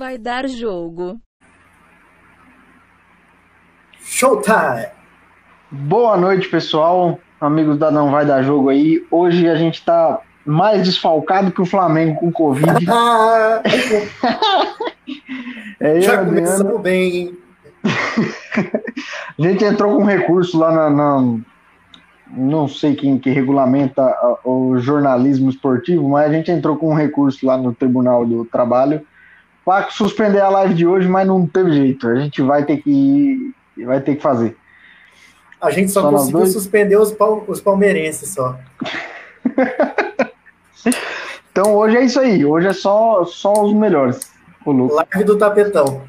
vai dar jogo. Showtime! Boa noite, pessoal. Amigos da Não Vai Dar Jogo aí. Hoje a gente tá mais desfalcado que o Flamengo com Covid. é, Já começamos bem, hein? a gente entrou com um recurso lá na, na, não sei quem que regulamenta o jornalismo esportivo, mas a gente entrou com um recurso lá no Tribunal do Trabalho para suspender a live de hoje, mas não teve jeito. A gente vai ter que vai ter que fazer. A gente só, só conseguiu suspender os, pal os palmeirenses só. então hoje é isso aí. Hoje é só, só os melhores. Live do tapetão.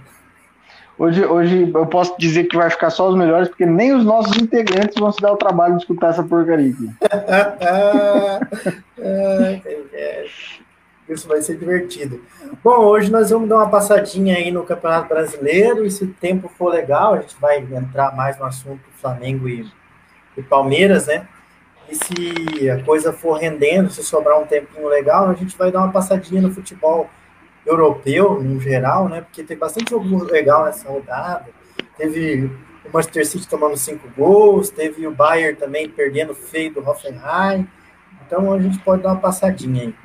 Hoje, hoje eu posso dizer que vai ficar só os melhores, porque nem os nossos integrantes vão se dar o trabalho de escutar essa porcaria aqui. Isso vai ser divertido. Bom, hoje nós vamos dar uma passadinha aí no Campeonato Brasileiro, e se o tempo for legal, a gente vai entrar mais no assunto Flamengo e, e Palmeiras, né? E se a coisa for rendendo, se sobrar um tempinho legal, a gente vai dar uma passadinha no futebol europeu, no geral, né? Porque tem bastante jogo legal nessa rodada. Teve o Manchester City tomando cinco gols, teve o Bayern também perdendo feio do Hoffenheim. Então a gente pode dar uma passadinha aí.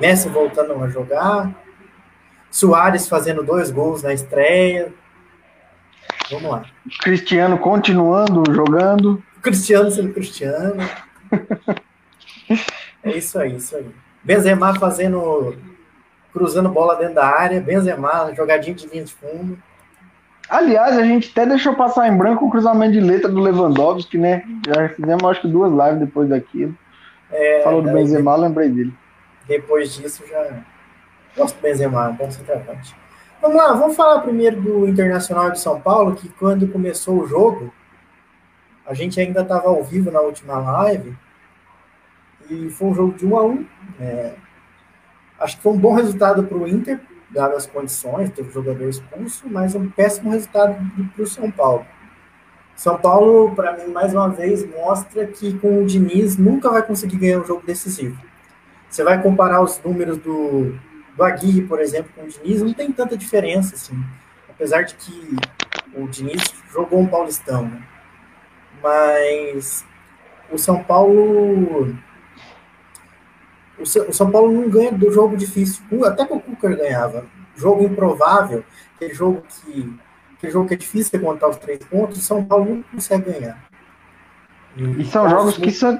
Messi voltando a jogar, Soares fazendo dois gols na estreia. Vamos lá. Cristiano continuando jogando. Cristiano sendo Cristiano. é isso aí, isso aí. Benzema fazendo cruzando bola dentro da área, Benzema, jogadinho de linha de fundo. Aliás, a gente até deixou passar em branco o cruzamento de letra do Lewandowski, né? Já fizemos acho que duas lives depois daquilo. É, Falou do Benzema, lembrei dele. Depois disso já gosto do Benzema, bom centroavante. Vamos lá, vamos falar primeiro do Internacional de São Paulo, que quando começou o jogo, a gente ainda estava ao vivo na última live, e foi um jogo de 1 a 1 é, Acho que foi um bom resultado para o Inter, dadas as condições, teve jogador expulso, mas um péssimo resultado para o São Paulo. São Paulo, para mim, mais uma vez, mostra que com o Diniz nunca vai conseguir ganhar um jogo decisivo. Você vai comparar os números do, do Aguirre, por exemplo, com o Diniz, não tem tanta diferença, assim. Apesar de que o Diniz jogou um Paulistão, né? Mas o São Paulo o São Paulo não ganha do jogo difícil. Até que o Cuca ganhava. Jogo improvável, aquele jogo que, aquele jogo que é difícil de contar os três pontos, o São Paulo não consegue ganhar. E, e são jogos que são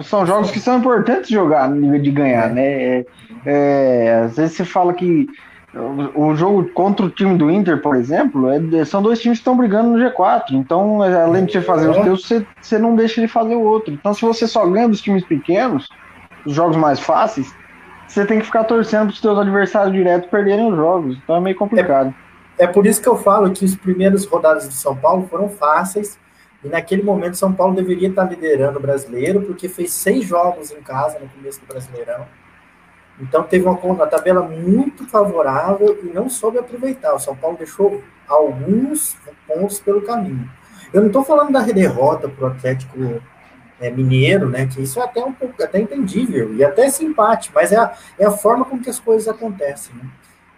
são jogos que são importantes jogar no nível de ganhar, né? É, é, às vezes você fala que o jogo contra o time do Inter, por exemplo, é, são dois times que estão brigando no G4. Então, além de você fazer os teus, você, você não deixa ele fazer o outro. Então, se você só ganha dos times pequenos, os jogos mais fáceis, você tem que ficar torcendo para os seus adversários diretos perderem os jogos. Então é meio complicado. É, é por isso que eu falo que os primeiros rodadas de São Paulo foram fáceis. E naquele momento São Paulo deveria estar liderando o brasileiro, porque fez seis jogos em casa no começo do Brasileirão. Então teve uma, uma tabela muito favorável e não soube aproveitar. O São Paulo deixou alguns pontos pelo caminho. Eu não estou falando da derrota para o Atlético é, mineiro, né? Que isso é até um pouco até entendível e até simpático, mas é a, é a forma como que as coisas acontecem, né?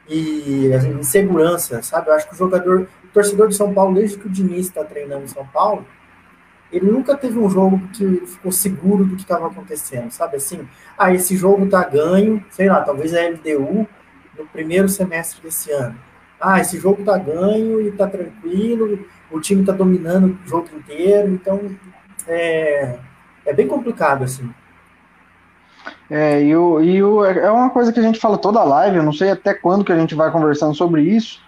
E a assim, insegurança, sabe? Eu acho que o jogador, torcedor de São Paulo, desde que o Diniz está treinando São Paulo, ele nunca teve um jogo que ficou seguro do que estava acontecendo, sabe? Assim, ah, esse jogo tá ganho, sei lá, talvez a LDU no primeiro semestre desse ano. Ah, esse jogo tá ganho e tá tranquilo, o time tá dominando o jogo inteiro, então é, é bem complicado, assim. É, e, o, e o, é uma coisa que a gente fala toda live, eu não sei até quando que a gente vai conversando sobre isso,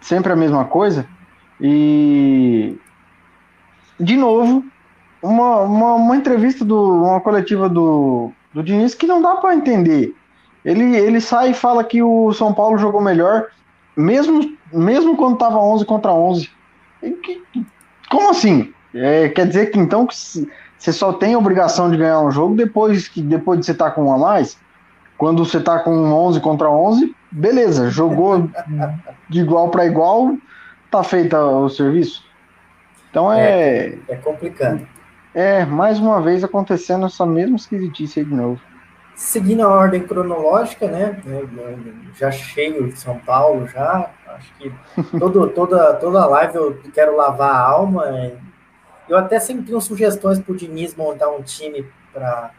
sempre a mesma coisa. E, de novo, uma, uma, uma entrevista, do, uma coletiva do, do Diniz que não dá para entender. Ele, ele sai e fala que o São Paulo jogou melhor, mesmo, mesmo quando estava 11 contra 11. Que, como assim? É, quer dizer que então você só tem a obrigação de ganhar um jogo depois que depois de você estar tá com um a mais. Quando você está com 11 contra 11, beleza, jogou de igual para igual, tá feito o serviço. Então é, é. É complicado. É, mais uma vez acontecendo essa mesma esquisitice aí de novo. seguindo a ordem cronológica, né? Já cheio de São Paulo, já. Acho que todo, toda, toda live eu quero lavar a alma. Eu até sempre tenho sugestões para o Diniz montar um time para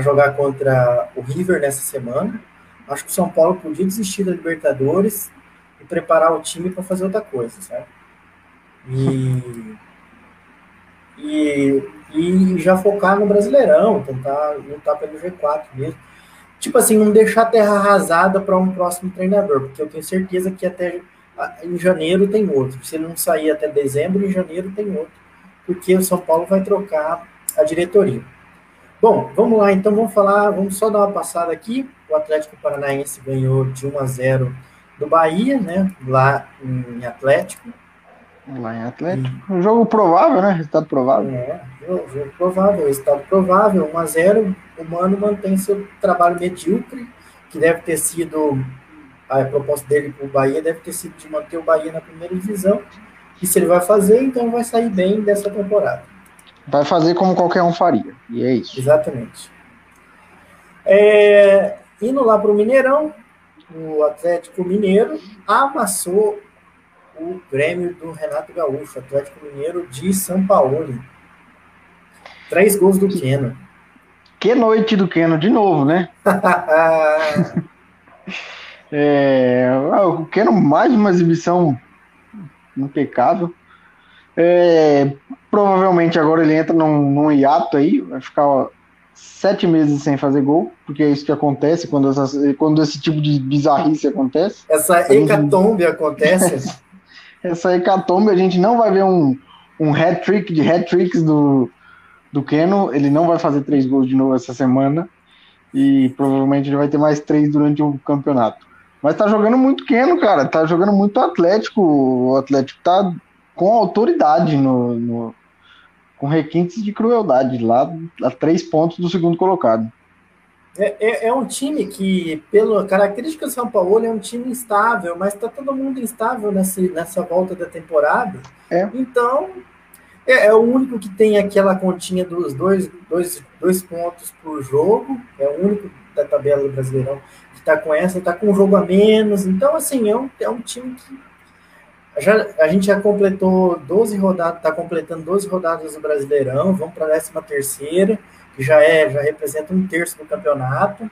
jogar contra o River nessa semana. Acho que o São Paulo podia desistir da Libertadores e preparar o time para fazer outra coisa, certo? E, e, e já focar no Brasileirão, tentar lutar pelo G4 mesmo. Tipo assim, não deixar a terra arrasada para um próximo treinador, porque eu tenho certeza que até em janeiro tem outro. Se ele não sair até dezembro, em janeiro tem outro, porque o São Paulo vai trocar a diretoria. Bom, vamos lá, então vamos falar, vamos só dar uma passada aqui. O Atlético Paranaense ganhou de 1 a 0 do Bahia, né? Lá em Atlético. Lá em Atlético. Um jogo provável, né? Resultado provável. É, jogo provável, resultado provável. 1 a 0 O Mano mantém seu trabalho medíocre, que deve ter sido. A proposta dele para o Bahia deve ter sido de manter o Bahia na primeira divisão. E se ele vai fazer, então vai sair bem dessa temporada. Vai fazer como qualquer um faria. E é isso. Exatamente. É, indo lá para o Mineirão, o Atlético Mineiro amassou o Grêmio do Renato Gaúcho, Atlético Mineiro de São Paulo. Três gols do Keno. Que noite do Keno de novo, né? é, o Keno mais uma exibição impecável. É, provavelmente agora ele entra num, num hiato aí, vai ficar ó, sete meses sem fazer gol, porque é isso que acontece quando, essas, quando esse tipo de bizarrice acontece. Essa hecatombe gente... acontece. Essa hecatombe, a gente não vai ver um, um hat-trick de hat-tricks do, do Keno, ele não vai fazer três gols de novo essa semana, e provavelmente ele vai ter mais três durante o campeonato. Mas tá jogando muito Keno, cara, tá jogando muito Atlético, o Atlético tá com autoridade no, no com requintes de crueldade, lá a três pontos do segundo colocado. É, é, é, um time que, pela característica do São Paulo, é um time instável, mas está todo mundo instável nessa, nessa volta da temporada. É. Então, é, é, o único que tem aquela continha dos dois, dois, dois pontos por jogo, é o único da tabela do Brasileirão que está com essa, está com um jogo a menos. Então, assim, é um, é um time que já, a gente já completou 12 rodadas, está completando 12 rodadas do Brasileirão, vamos para a 13 terceira, que já é, já representa um terço do campeonato.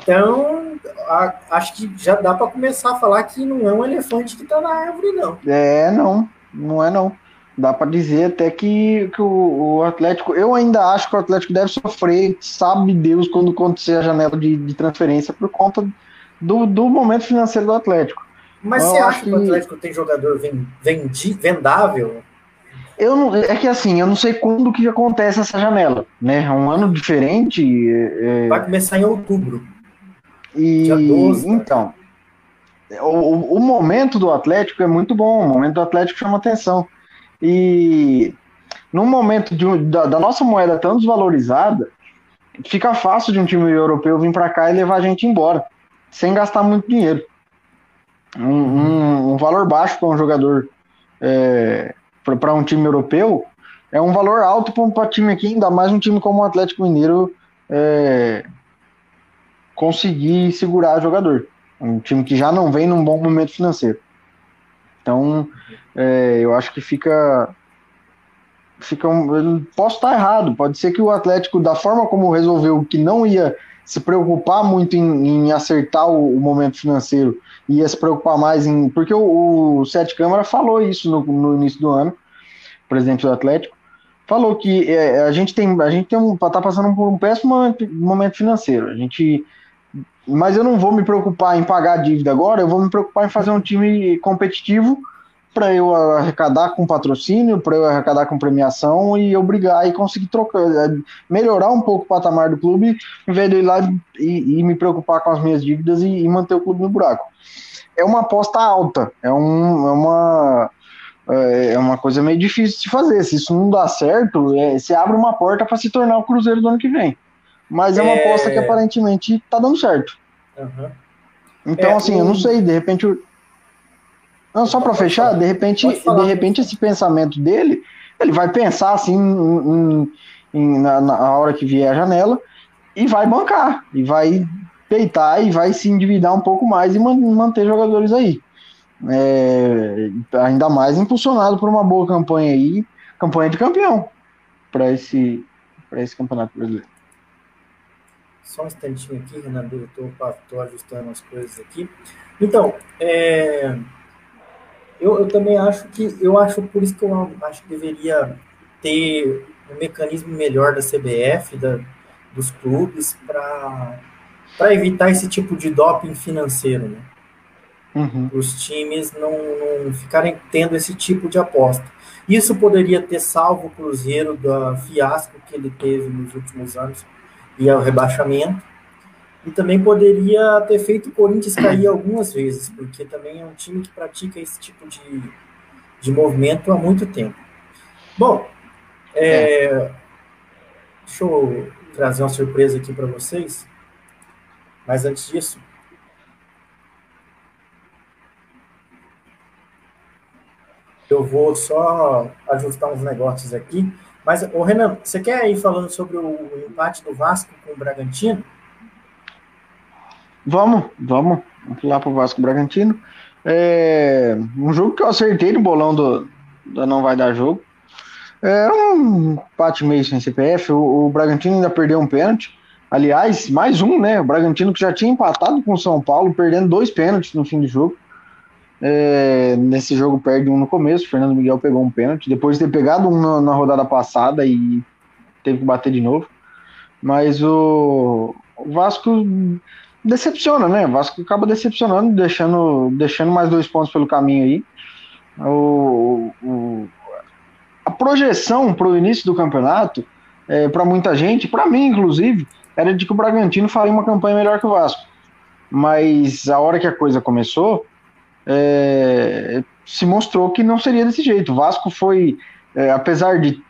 Então, a, acho que já dá para começar a falar que não é um elefante que está na árvore, não. É, não, não é não. Dá para dizer até que, que o, o, Atlético, eu ainda acho que o Atlético deve sofrer, sabe Deus, quando acontecer a janela de, de transferência por conta do, do momento financeiro do Atlético. Mas você acha que... o Atlético tem jogador vendi, vendável? Eu não, é que assim, eu não sei quando que acontece essa janela, né? É um ano diferente. É... Vai começar em outubro. E 12, então, o, o momento do Atlético é muito bom, o momento do Atlético chama atenção. E no momento de, da, da, nossa moeda tão desvalorizada, fica fácil de um time europeu vir para cá e levar a gente embora, sem gastar muito dinheiro um, um, um valor baixo para um jogador é, para um time europeu é um valor alto para um time aqui, ainda mais um time como o Atlético Mineiro é, conseguir segurar jogador. Um time que já não vem num bom momento financeiro. Então, é, eu acho que fica. fica um, posso estar errado, pode ser que o Atlético, da forma como resolveu que não ia se preocupar muito em, em acertar o, o, momento financeiro ia se preocupar mais em. Porque o, o Sete Câmara falou isso no, no início do ano, presidente do Atlético, falou que é, a gente tem. A gente tem um, tá passando por um péssimo momento financeiro. A gente. Mas eu não vou me preocupar em pagar a dívida agora, eu vou me preocupar em fazer um time competitivo para eu arrecadar com patrocínio, para eu arrecadar com premiação e obrigar e conseguir trocar, é, melhorar um pouco o patamar do clube, em vez de ir lá e, e me preocupar com as minhas dívidas e, e, manter o clube no buraco. É uma aposta alta, é, um, é uma é, é uma coisa meio difícil de fazer. Se isso não dá certo, é, você abre uma porta para se tornar o Cruzeiro do ano que vem. Mas é uma é... aposta que aparentemente está dando certo. Uhum. Então, é, assim, eu não sei, de repente não, só para fechar, de repente, de repente esse pensamento dele, ele vai pensar assim em, em, na, na, hora que vier a janela e vai bancar, e vai peitar e vai se endividar um pouco mais e manter jogadores aí. É, ainda mais impulsionado por uma boa campanha aí, campanha de campeão para esse, esse campeonato brasileiro. Só um instantinho aqui, Renan, eu estou ajustando as coisas aqui. Então, é, eu, eu também acho que, eu acho por isso que eu acho que deveria ter um mecanismo melhor da CBF, da, dos clubes, para evitar esse tipo de doping financeiro, né? Uhum. Os times não, não ficarem tendo esse tipo de aposta. Isso poderia ter salvo o Cruzeiro da fiasco que ele teve nos últimos anos e ao rebaixamento. E também poderia ter feito o Corinthians cair algumas vezes, porque também é um time que pratica esse tipo de, de movimento há muito tempo. Bom, é, é. deixa eu trazer uma surpresa aqui para vocês. Mas antes disso, eu vou só ajustar uns negócios aqui. Mas, ô Renan, você quer ir falando sobre o empate do Vasco com o Bragantino? Vamos, vamos. Lá para o Vasco Bragantino. É um jogo que eu acertei no bolão do, do Não Vai Dar Jogo. É um empate meio sem CPF. O, o Bragantino ainda perdeu um pênalti. Aliás, mais um, né? O Bragantino que já tinha empatado com o São Paulo, perdendo dois pênaltis no fim do jogo. É, nesse jogo perde um no começo. O Fernando Miguel pegou um pênalti. Depois de ter pegado um na, na rodada passada e teve que bater de novo. Mas o, o Vasco decepciona, né? O Vasco acaba decepcionando, deixando, deixando mais dois pontos pelo caminho aí. O, o a projeção para o início do campeonato, é, para muita gente, para mim inclusive, era de que o Bragantino faria uma campanha melhor que o Vasco. Mas a hora que a coisa começou, é, se mostrou que não seria desse jeito. O Vasco foi, é, apesar de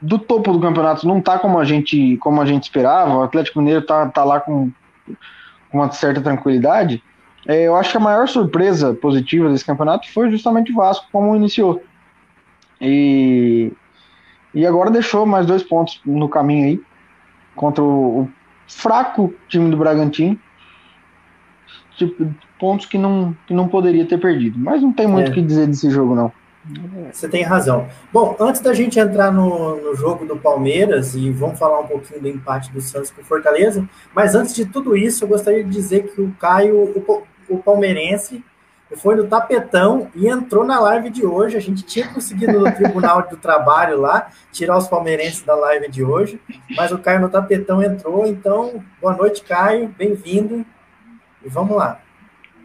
do topo do campeonato não tá como a gente como a gente esperava, o Atlético Mineiro tá, tá lá com com uma certa tranquilidade, é, eu acho que a maior surpresa positiva desse campeonato foi justamente o Vasco, como iniciou. E, e agora deixou mais dois pontos no caminho aí, contra o, o fraco time do Bragantino. Tipo, pontos que não, que não poderia ter perdido. Mas não tem muito o é. que dizer desse jogo, não. Você tem razão. Bom, antes da gente entrar no, no jogo do Palmeiras e vamos falar um pouquinho do empate do Santos com Fortaleza, mas antes de tudo isso, eu gostaria de dizer que o Caio, o, o palmeirense, foi no tapetão e entrou na live de hoje. A gente tinha conseguido no Tribunal do Trabalho lá tirar os palmeirenses da live de hoje, mas o Caio no tapetão entrou. Então, boa noite, Caio, bem-vindo e vamos lá.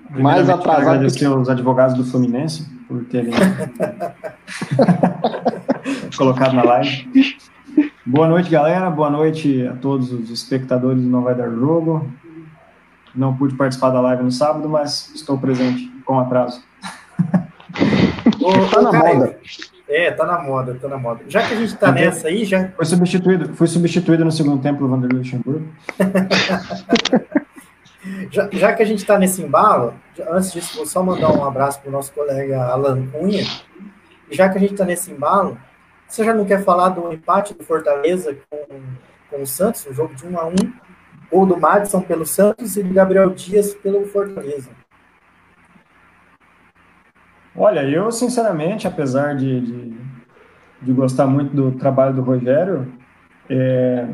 Mais atrasado. Que... os advogados do Fluminense por terem colocado na live. Boa noite, galera. Boa noite a todos os espectadores do Não Vai Dar Jogo. Não pude participar da live no sábado, mas estou presente com atraso. Ô, tá na cara, moda. É, tá na moda, tá na moda. Já que a gente tá Porque nessa aí, já. Foi substituído, foi substituído no segundo tempo pelo Vanderlei Luxemburgo. Já, já, que a gente está nesse embalo, antes disso, vou só mandar um abraço para o nosso colega Alan Cunha. Já que a gente está nesse embalo, você já não quer falar do empate do Fortaleza com, com o Santos, o jogo de 1 a 1 ou do Madison pelo Santos e do Gabriel Dias pelo Fortaleza? Olha, eu sinceramente, apesar de, de, de gostar muito do trabalho do Rogério, é,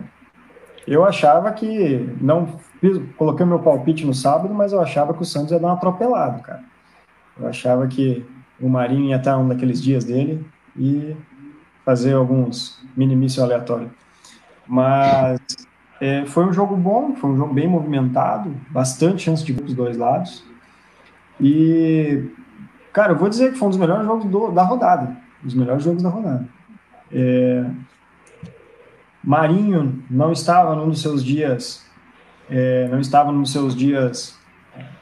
eu achava que não Fiz, coloquei meu palpite no sábado, mas eu achava que o Santos ia dar um atropelado, cara. Eu achava que o Marinho ia estar um daqueles dias dele e fazer alguns minimício aleatório. Mas é, foi um jogo bom, foi um jogo bem movimentado, bastante chance de dos dois lados. E, cara, eu vou dizer que foi um dos melhores jogos do, da rodada. Um dos melhores jogos da rodada. É, Marinho não estava num dos seus dias é, não estava nos seus dias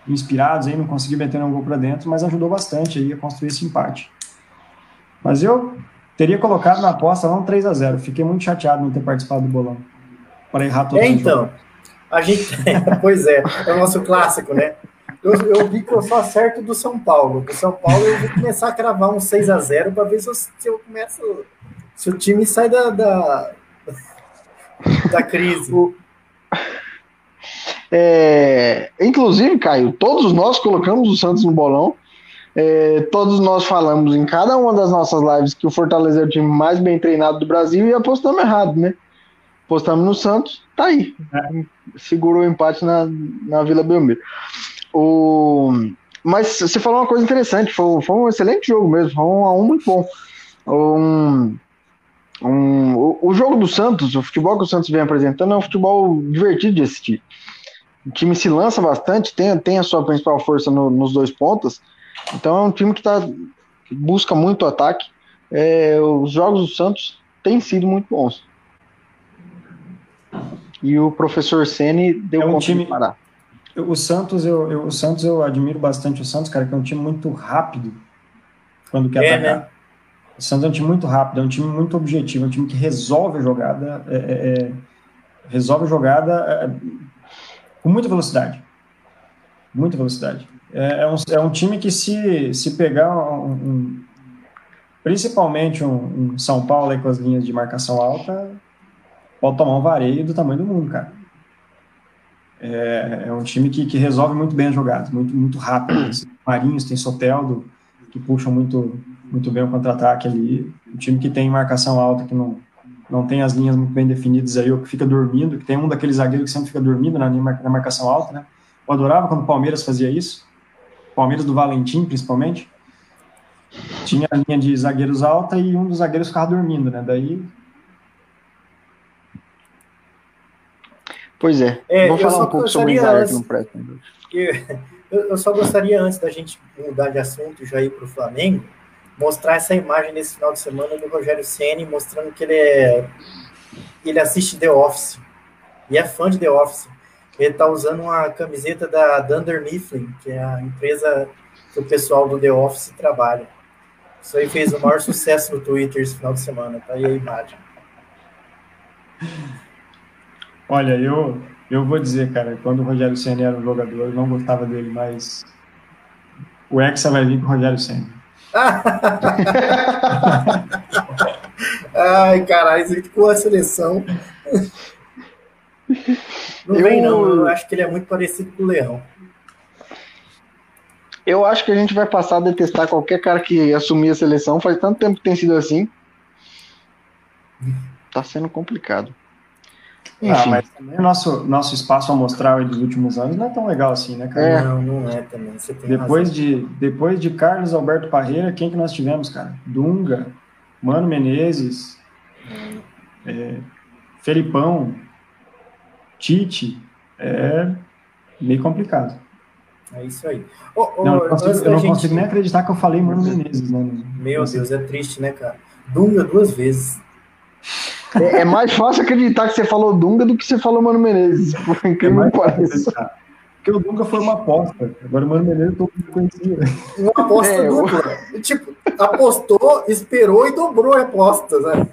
inspirados, aí, não conseguiu meter um gol para dentro, mas ajudou bastante aí a construir esse empate. Mas eu teria colocado na aposta lá um 3 a 0 Fiquei muito chateado não ter participado do bolão. Para errar todo é, então. A gente, pois é, é o nosso clássico, né? Eu, eu, vi que eu só acerto do São Paulo. Do São Paulo eu vou começar a cravar um 6 a 0 para ver se eu, se eu começo. Se o time sai da, da, da crise. O, É, inclusive, Caio, todos nós colocamos o Santos no bolão. É, todos nós falamos em cada uma das nossas lives que o Fortaleza é o time mais bem treinado do Brasil e apostamos errado, né? Apostamos no Santos, tá aí. É. Segurou o empate na, na Vila Belmiro. O, mas você falou uma coisa interessante, foi, foi um excelente jogo mesmo, foi um a um muito bom. Um, um, o, o, jogo do Santos, o futebol que o Santos vem apresentando é um futebol divertido de assistir. O time se lança bastante, tem, tem a sua principal força no, nos dois pontos, então é um time que, tá, busca muito ataque. É, os jogos do Santos têm sido muito bons. E o professor Ceni deu é um time de parar. O Santos, eu, eu, o Santos, eu admiro bastante o Santos, cara, que é um time muito rápido quando quer é, atacar. Né? O Santos é um time muito rápido, é um time muito objetivo, é um time que resolve a jogada, é, é, é resolve a jogada é, com muita velocidade. Muita velocidade. É, é, um, é um time que se, se pegar um, um principalmente um, um, São Paulo aí com as linhas de marcação alta, pode tomar um vareio do tamanho do mundo, cara. É, é um time que, que resolve muito bem as jogadas, muito, muito rápido. Assim. Marinhos, tem Soteldo, que puxam muito, muito bem o contra-ataque ali. Um time que tem marcação alta, que não, não tem as linhas muito bem definidas aí, ou que fica dormindo, que tem um daqueles zagueiros que sempre fica dormindo na, na marcação alta, né? Eu adorava quando o Palmeiras fazia isso. Palmeiras do Valentim, principalmente. Tinha a linha de zagueiros alta e um dos zagueiros ficava dormindo, né? Daí Pois é. é Vamos falar um pouco sobre o Isaiah no presta. Eu, eu, só gostaria, antes da gente mudar de assunto e já ir para o Flamengo, mostrar essa imagem nesse final de semana do Rogério Ceni mostrando que ele é ele assiste The Office e é fã de The Office. Ele está usando uma camiseta da Dunder Mifflin, que é a empresa que o pessoal do The Office trabalha. Isso aí fez o maior sucesso no Twitter esse final de semana. Tá aí a imagem. Olha, eu, eu vou dizer, cara, quando o Rogério Senna era um jogador, eu não gostava dele, mas o Hexa vai vir com o Rogério Senna. Ai, caralho, isso com a seleção. Não eu... vem, não. Eu acho que ele é muito parecido com o Leão. Eu acho que a gente vai passar a detestar qualquer cara que assumir a seleção. Faz tanto tempo que tem sido assim. Tá sendo complicado. Ah, Enfim. Ah, mas também o nosso, nosso espaço amostral dos últimos anos não é tão legal assim, né, cara? É. Não, não é também. depois, de, depois de Carlos Alberto Parreira, quem que nós tivemos, cara? Dunga, Mano Menezes, é, Felipão, Tite. É meio complicado. É isso aí. Oh, oh, não, eu, consigo, eu não gente... consigo, nem acreditar que eu falei Mano Menezes, né? Meu Deus, é triste, né, cara? Dunga duas vezes. É, é, mais fácil acreditar que você falou Dunga do que você falou Mano Menezes. Por incrível é que pareça. Porque o Dunga foi uma aposta. Agora o Mano Menezes todo mundo conhecia. Uma aposta é, dupla. Eu... Tipo, apostou, esperou e dobrou a aposta, né?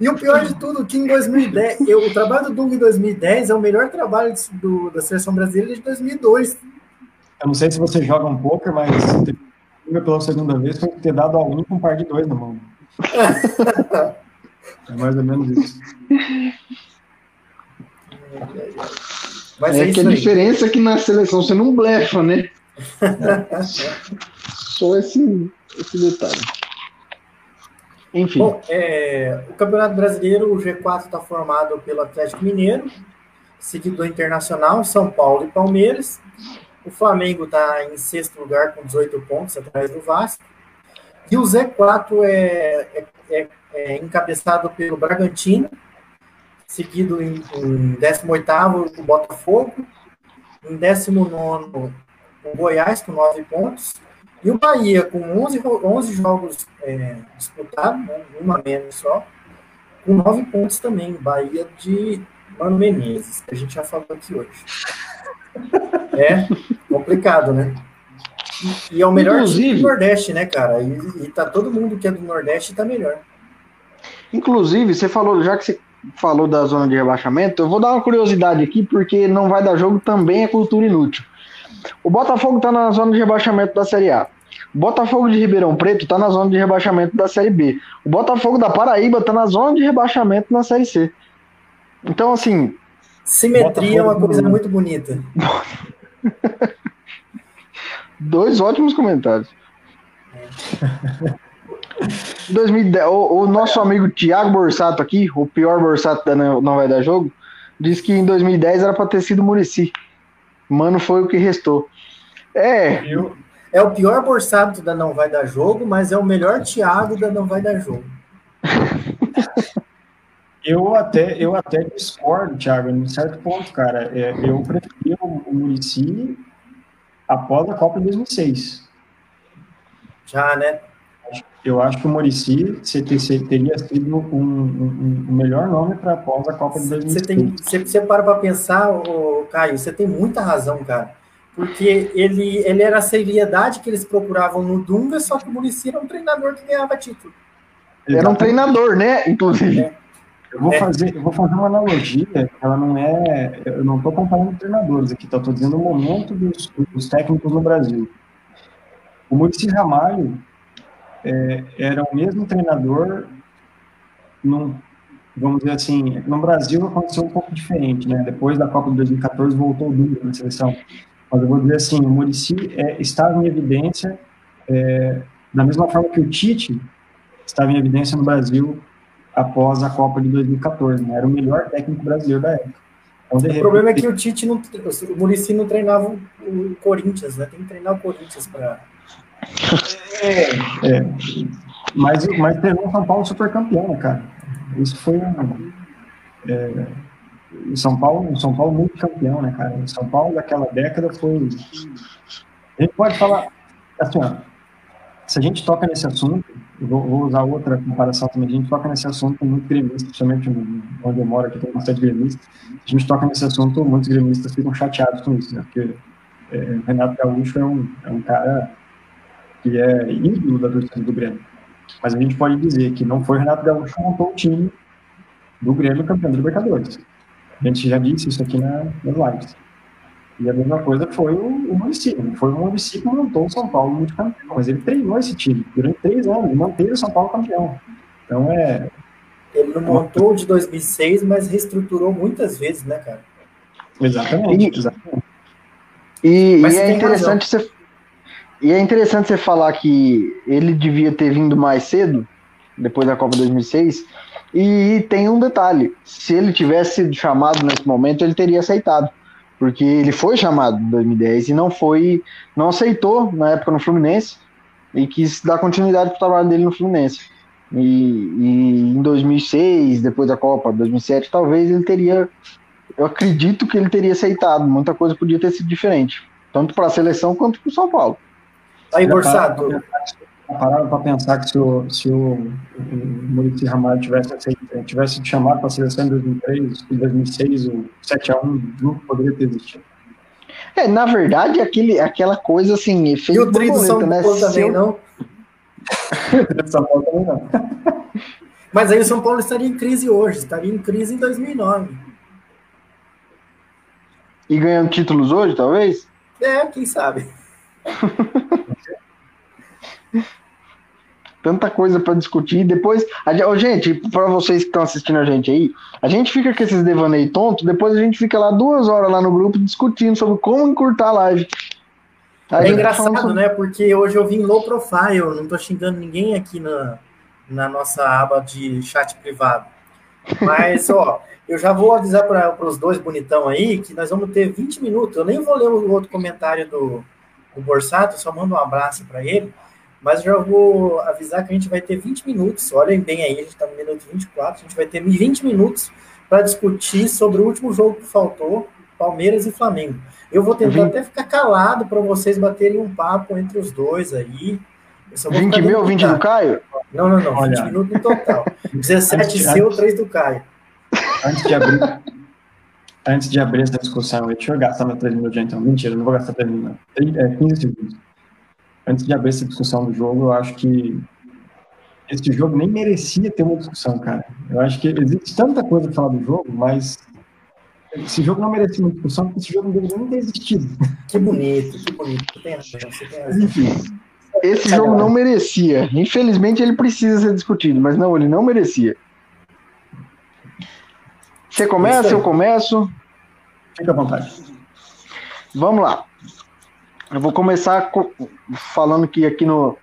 E o pior de tudo, que em 2010, eu, o trabalho do Dunga em 2010 é o melhor trabalho do, da seleção brasileira de 2002. Eu não sei se você joga um pouco, mas Dunga pela segunda vez foi ter dado a um com um par de dois na mão. É mais ou menos isso. Mas é, é que a diferença é que na seleção você não blefa, né? Só esse, esse detalhe. Enfim. Bom, é, o Campeonato Brasileiro, o G4 está formado pelo Atlético Mineiro, seguido do Internacional, São Paulo e Palmeiras. O Flamengo está em sexto lugar com 18 pontos, atrás do Vasco. E o Z4 é, é, é é, encabeçado pelo Bragantino, seguido em, em 18º o Botafogo, em 19º o Goiás com 9 pontos, e o Bahia com 11, 11 jogos é, disputados, né, uma menos só, com 9 pontos também, Bahia de Mano Menezes, que a gente já falou aqui hoje. É complicado, né? E, e é o melhor Inclusive, time do Nordeste, né, cara? E, e tá todo mundo que é do Nordeste tá melhor. Inclusive, você falou, já que você falou da zona de rebaixamento, eu vou dar uma curiosidade aqui, porque não vai dar jogo também é cultura inútil. O Botafogo está na zona de rebaixamento da Série A. O Botafogo de Ribeirão Preto está na zona de rebaixamento da Série B. O Botafogo da Paraíba está na zona de rebaixamento na Série C. Então, assim, Simetria é uma coisa muito bonita. Dois ótimos comentários. 2010, o, o, nosso amigo Thiago Borsato aqui, o pior Borsato da Não Vai Dar Jogo, disse que em 2010 era para ter sido Murici. Mano, foi o que restou. É. É o pior Borsato da Não Vai Dar Jogo, mas é o melhor Thiago da Não Vai Dar Jogo. eu até, eu até discordo, Thiago, em certo ponto, cara. É, eu prefiro o Murici após a Copa de 2006. Já, né? Eu acho que o Murici teria sido um, um, um melhor nome para após a Copa de 2006. Você, tem, você, você para para pensar, ô, Caio, você tem muita razão, cara. Porque ele, ele era a seriedade que eles procuravam no Dunga, só que o Murici era um treinador que ganhava título. Era um treinador, né? Inclusive. É. Eu vou, fazer, eu vou fazer uma analogia, ela não é. Eu não estou comparando treinadores aqui, tá? Estou dizendo o momento dos, dos, técnicos no Brasil. O Murici Ramalho é, era o mesmo treinador, num, vamos dizer assim, no Brasil aconteceu um pouco diferente, né? Depois da Copa de 2014 voltou o Dunga na seleção. Mas eu vou dizer assim, o Murici é, estava em evidência, é, da mesma forma que o Tite estava em evidência no Brasil após a Copa de 2014, né? Era o melhor técnico brasileiro da época. Então, o repente, problema é que o Tite não, o Murici não treinava o Corinthians, né? Tem que treinar o Corinthians para. É, é, mas, mas treinou o São Paulo super campeão, né, cara? Isso foi um. É, o São Paulo, o São Paulo muito campeão, né, cara? O São Paulo daquela década foi. A gente pode falar assim, ó, se a gente toca nesse assunto, vou, vou, usar outra comparação também, a gente toca nesse assunto com muito gremista, principalmente onde eu moro aqui tem bastante gremista, a gente toca nesse assunto, muitos gremistas ficam chateados com isso, né? Porque é, Renato Gaúcho é um, é um cara que é ídolo da torcida do Grêmio. Mas a gente pode dizer que não foi Renato Gaúcho que montou o time do Grêmio campeão da Libertadores. A gente já disse isso aqui na, nas lives. E a mesma coisa foi o, o município. Foi o município que montou o São Paulo muito campeão, mas ele treinou esse time durante três anos e manteve o São Paulo campeão. Então é. Ele não montou de 2006, mas reestruturou muitas vezes, né, cara? Exatamente. E, exatamente. e, e é interessante você. E é interessante você falar que ele devia ter vindo mais cedo, depois da Copa 2006. E tem um detalhe: se ele tivesse sido chamado nesse momento, ele teria aceitado porque ele foi chamado em 2010 e não foi, não aceitou na época no Fluminense e quis dar continuidade para o trabalho dele no Fluminense. E, e, em 2006, depois da Copa, 2007, talvez ele teria, eu acredito que ele teria aceitado. Muita coisa podia ter sido diferente, tanto para a seleção quanto para o São Paulo. Aí, Borsato, pararam para pensar que se o, se o, o Muricy Ramalho tivesse, tivesse chamado para a seleção em 2003, em 2006, o 7x1 nunca poderia ter existido. É, na verdade, aquele, aquela coisa assim, efeito e o tri do São né? Paulo também eu... não? São Paulo também não. Mas aí o São Paulo estaria em crise hoje, estaria em crise em 2009. E ganhando títulos hoje, talvez? É, quem sabe. tanta coisa para discutir. Depois, a, gente, para vocês que estão assistindo a gente aí, a gente fica com esses devaneio tonto, depois a gente fica lá duas horas lá no grupo discutindo sobre como encurtar a live. A é engraçado, sobre... né? Porque hoje eu vim low profile, não tô xingando ninguém aqui na, na nossa aba de chat privado. Mas, ó, eu já vou avisar para os dois bonitão aí que nós vamos ter 20 minutos. Eu nem vou ler o outro comentário do, do Borsato, só mando um abraço para ele mas já vou avisar que a gente vai ter 20 minutos, olhem bem aí, a gente está no minuto 24, a gente vai ter 20 minutos para discutir sobre o último jogo que faltou, Palmeiras e Flamengo. Eu vou tentar até ficar calado para vocês baterem um papo entre os dois aí. 20 mil ou 20 do Caio? Não, não, não, Olha. 20 minutos no total. 17 antes, seu, antes, 3 do Caio. Antes de abrir, antes de abrir essa discussão, deixa eu gastar meus 3 minutos então. Mentira, não vou gastar 3 minutos. É 15 segundos antes de abrir essa discussão do jogo, eu acho que esse jogo nem merecia ter uma discussão, cara. Eu acho que existe tanta coisa para falar do jogo, mas esse jogo não merecia uma discussão, porque esse jogo não deveria nem ter existido. Que bonito, que bonito. Tem razão, tem. Enfim. Esse jogo não merecia. Infelizmente ele precisa ser discutido, mas não, ele não merecia. Você começa, eu começo. Fica à vontade. Vamos lá. Eu vou começar falando que aqui no,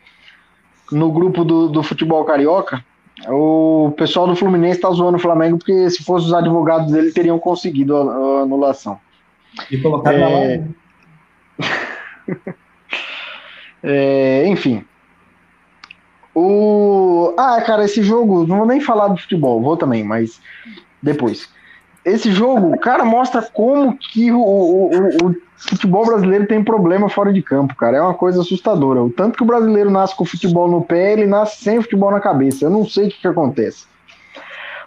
no grupo do, do futebol carioca, o pessoal do Fluminense está zoando o Flamengo porque se fossem os advogados dele teriam conseguido a, a anulação. E colocar é... na live. é, enfim. O... Ah, cara, esse jogo, não vou nem falar de futebol, vou também, mas depois. Esse jogo, cara, mostra como que o, o, o, futebol brasileiro tem problema fora de campo, cara. É uma coisa assustadora. O tanto que o brasileiro nasce com futebol no pé, ele nasce sem futebol na cabeça. Eu não sei o que, que acontece.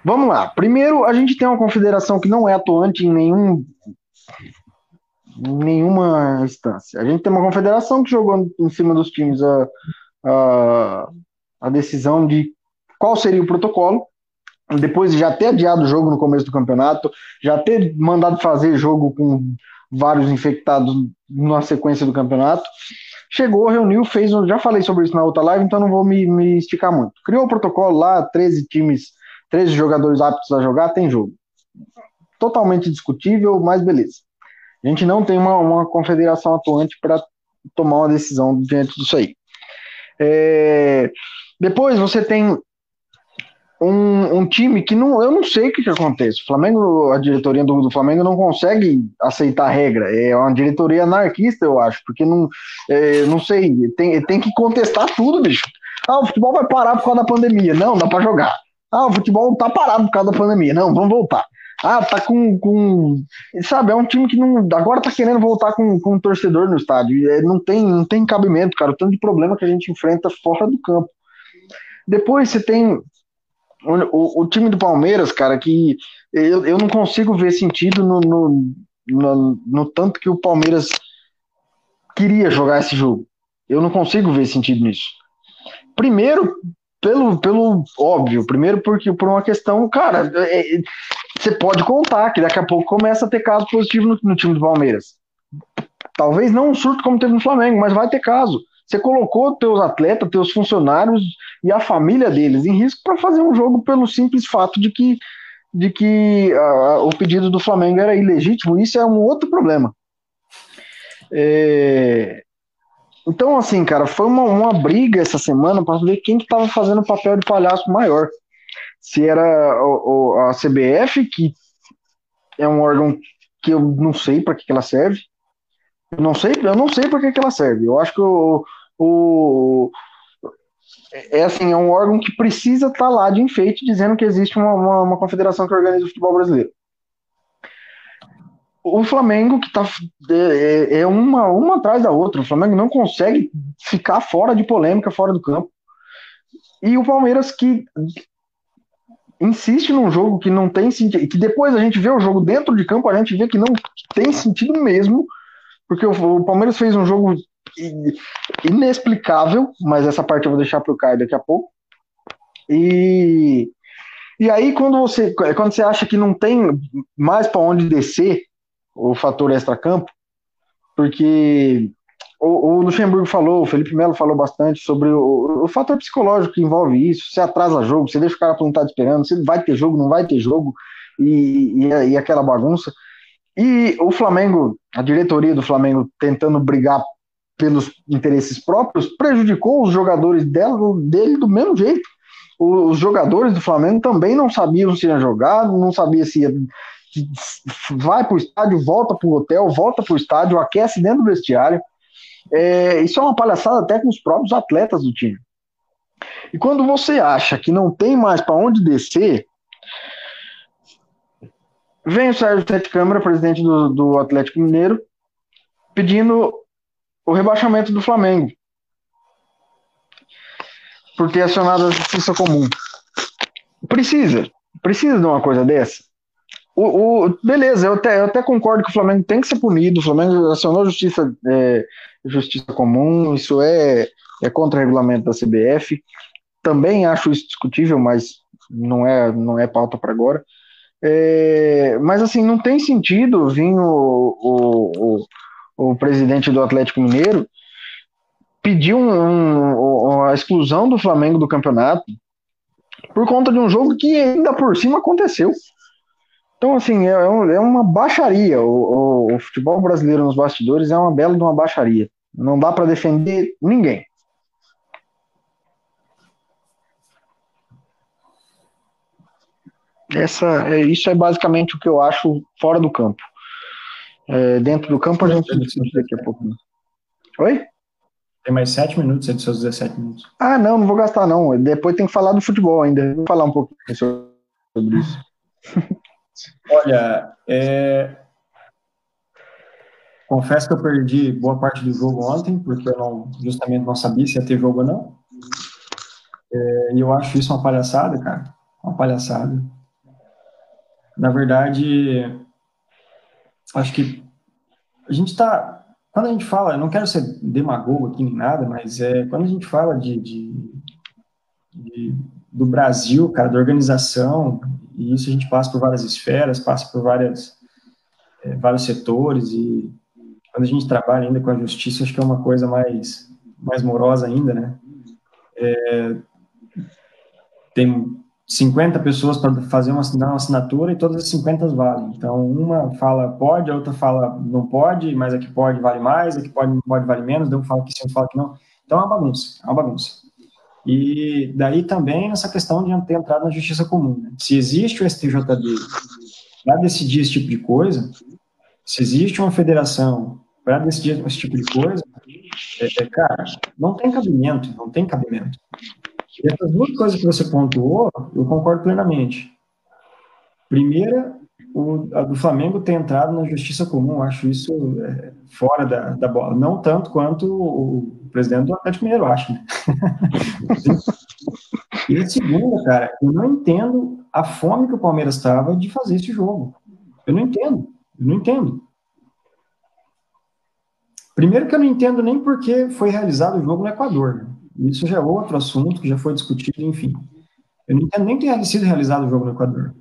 Vamos lá. Primeiro, a gente tem uma confederação que não é atuante em nenhum nenhuma instância. A gente tem uma confederação que jogou em cima dos times a, a, a decisão de qual seria o protocolo, depois de já ter adiado o jogo no começo do campeonato, já ter mandado fazer jogo com vários infectados na sequência do campeonato. Chegou, reuniu, fez. Já falei sobre isso na outra live, então não vou me, me esticar muito. Criou o protocolo lá, 13 times, 13 jogadores aptos a jogar, tem jogo. Totalmente discutível, mas beleza. A gente não tem uma, uma confederação atuante para tomar uma decisão diante disso aí. É, depois você tem um, um, time que não, eu não sei o que, que acontece. O Flamengo, a diretoria do, do, Flamengo não consegue aceitar a regra. É uma diretoria anarquista, eu acho, porque não, é, não sei, tem, tem que contestar tudo, bicho. Ah, o futebol vai parar por causa da pandemia. Não, dá para jogar. Ah, o futebol tá parado por causa da pandemia. Não, vamos voltar. Ah, tá com, com. Sabe, é um time que não. Agora tá querendo voltar com, com um torcedor no estádio. É, não, tem, não tem cabimento, cara. O tanto de problema que a gente enfrenta fora do campo. Depois você tem o, o, time do Palmeiras, cara, que eu, eu não consigo ver sentido no, no, no, no tanto que o Palmeiras queria jogar esse jogo. Eu não consigo ver sentido nisso. Primeiro, pelo, pelo óbvio, primeiro porque por uma questão, cara, é, você pode contar que daqui a pouco começa a ter caso positivo no, no time do Palmeiras. Talvez não um surto como teve no Flamengo, mas vai ter caso. Você colocou teus atletas, teus funcionários e a família deles em risco para fazer um jogo pelo simples fato de que, de que uh, o pedido do Flamengo era ilegítimo. Isso é um outro problema. É... Então, assim, cara, foi uma, uma briga essa semana para ver quem que estava fazendo o papel de palhaço maior se era o, o, a CBF, que é um órgão que eu não sei para que, que ela serve. Eu não sei, eu não sei para que, que ela serve. Eu acho que o, o é assim, é um órgão que precisa estar tá lá de enfeite dizendo que existe uma, uma, uma, confederação que organiza o futebol brasileiro. O Flamengo, que tá é, é uma, uma atrás da outra, o Flamengo não consegue ficar fora de polêmica, fora do campo. E o Palmeiras, que insiste num jogo que não tem sentido, que depois a gente vê o jogo dentro de campo, a gente vê que não tem sentido mesmo, porque o, o Palmeiras fez um jogo inexplicável, mas essa parte eu vou deixar para o Caio daqui a pouco. E, e aí, quando você, quando você acha que não tem mais para onde descer o fator extra-campo, porque o, o, Luxemburgo falou, o Felipe Melo falou bastante sobre o, o, fator psicológico que envolve isso. Você atrasa jogo, você deixa o cara plantado esperando, se vai ter jogo, não vai ter jogo, e, e, e, aquela bagunça. E o Flamengo, a diretoria do Flamengo tentando brigar pelos interesses próprios, prejudicou os jogadores dela, dele do mesmo jeito. Os jogadores do Flamengo também não sabiam se ia jogar, não sabia se ia vai para o estádio, volta para o hotel, volta para o estádio, aquece dentro do vestiário. É, isso é uma palhaçada até com os próprios atletas do time. E quando você acha que não tem mais para onde descer, vem o Sérgio Sete Câmara, presidente do, do Atlético Mineiro, pedindo o rebaixamento do Flamengo por ter acionado a justiça comum. Precisa, precisa de uma coisa dessa. O, o, beleza, eu até, eu até concordo que o Flamengo tem que ser punido. O Flamengo acionou justiça, é, justiça comum, isso é, é contra o regulamento da CBF. Também acho isso discutível, mas não é, não é pauta para agora. É, mas assim, não tem sentido vir o, o, o, o presidente do Atlético Mineiro pedir um, um, a exclusão do Flamengo do campeonato por conta de um jogo que ainda por cima aconteceu. Então, assim, é, é uma baixaria. O, o, o, futebol brasileiro nos bastidores é uma bela de uma baixaria. Não dá para defender ninguém. Essa, é, isso é basicamente o que eu acho fora do campo. É, dentro do campo a gente discute daqui a pouco. Oi? Tem mais sete minutos, é dos seus 17 minutos. Ah, não, não vou gastar, não. Depois tem que falar do futebol ainda. Vou falar um pouquinho sobre isso. Olha, é... confesso que eu perdi boa parte do jogo ontem, porque eu não, justamente não sabia se ia ter jogo ou não. É... E eu acho isso uma palhaçada, cara. Uma palhaçada. Na verdade, acho que a gente está quando a gente fala, não quero ser demagogo aqui nem nada, mas é, quando a gente fala de, de, de, do Brasil, cara, da organização, e isso a gente passa por várias esferas, passa por várias, é, vários setores, e quando a gente trabalha ainda com a justiça, acho que é uma coisa mais, mais morosa ainda, né? É, tem 50 pessoas para fazer uma, uma assinatura e todas as 50 valem. Então, uma fala pode, a outra fala não pode, mas a que pode vale mais, a que pode não pode vale menos, um fala que sim, outro fala que não. Então, é uma bagunça, é uma bagunça. E daí também essa questão de ter entrado na justiça comum. Né? Se existe o STJD para decidir esse tipo de coisa, se existe uma federação para decidir esse tipo de coisa, é, é, cara, não tem cabimento, não tem cabimento. E essas duas coisas que você pontuou, eu concordo plenamente. Primeira, o, a do Flamengo ter entrado na justiça comum, acho isso é, fora da, da bola. Não tanto quanto o, presidente do Atlético Mineiro, acho. Né? e a segunda, cara, eu não entendo a fome que o Palmeiras estava de fazer esse jogo. Eu não entendo. Eu não entendo. Primeiro que eu não entendo nem porque foi realizado o jogo no Equador. Né? Isso já é outro assunto que já foi discutido, enfim. Eu não entendo nem ter sido realizado o jogo no Equador.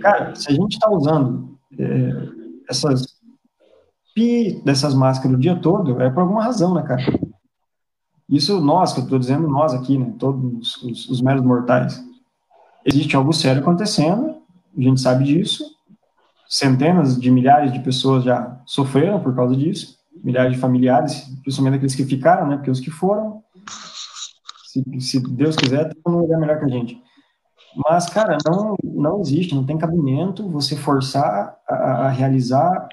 Cara, se a gente está usando é, essas pi dessas máscaras o dia todo, é por alguma razão, né, cara? Isso nós, que eu estou dizendo nós aqui, né, todos os, os meros mortais. Existe algo sério acontecendo, a gente sabe disso, centenas de milhares de pessoas já sofreram por causa disso, milhares de familiares, principalmente aqueles que ficaram, né, porque os que foram se, se Deus quiser, tem um lugar melhor que a gente. Mas, cara, não, não existe, não tem cabimento você forçar a, a realizar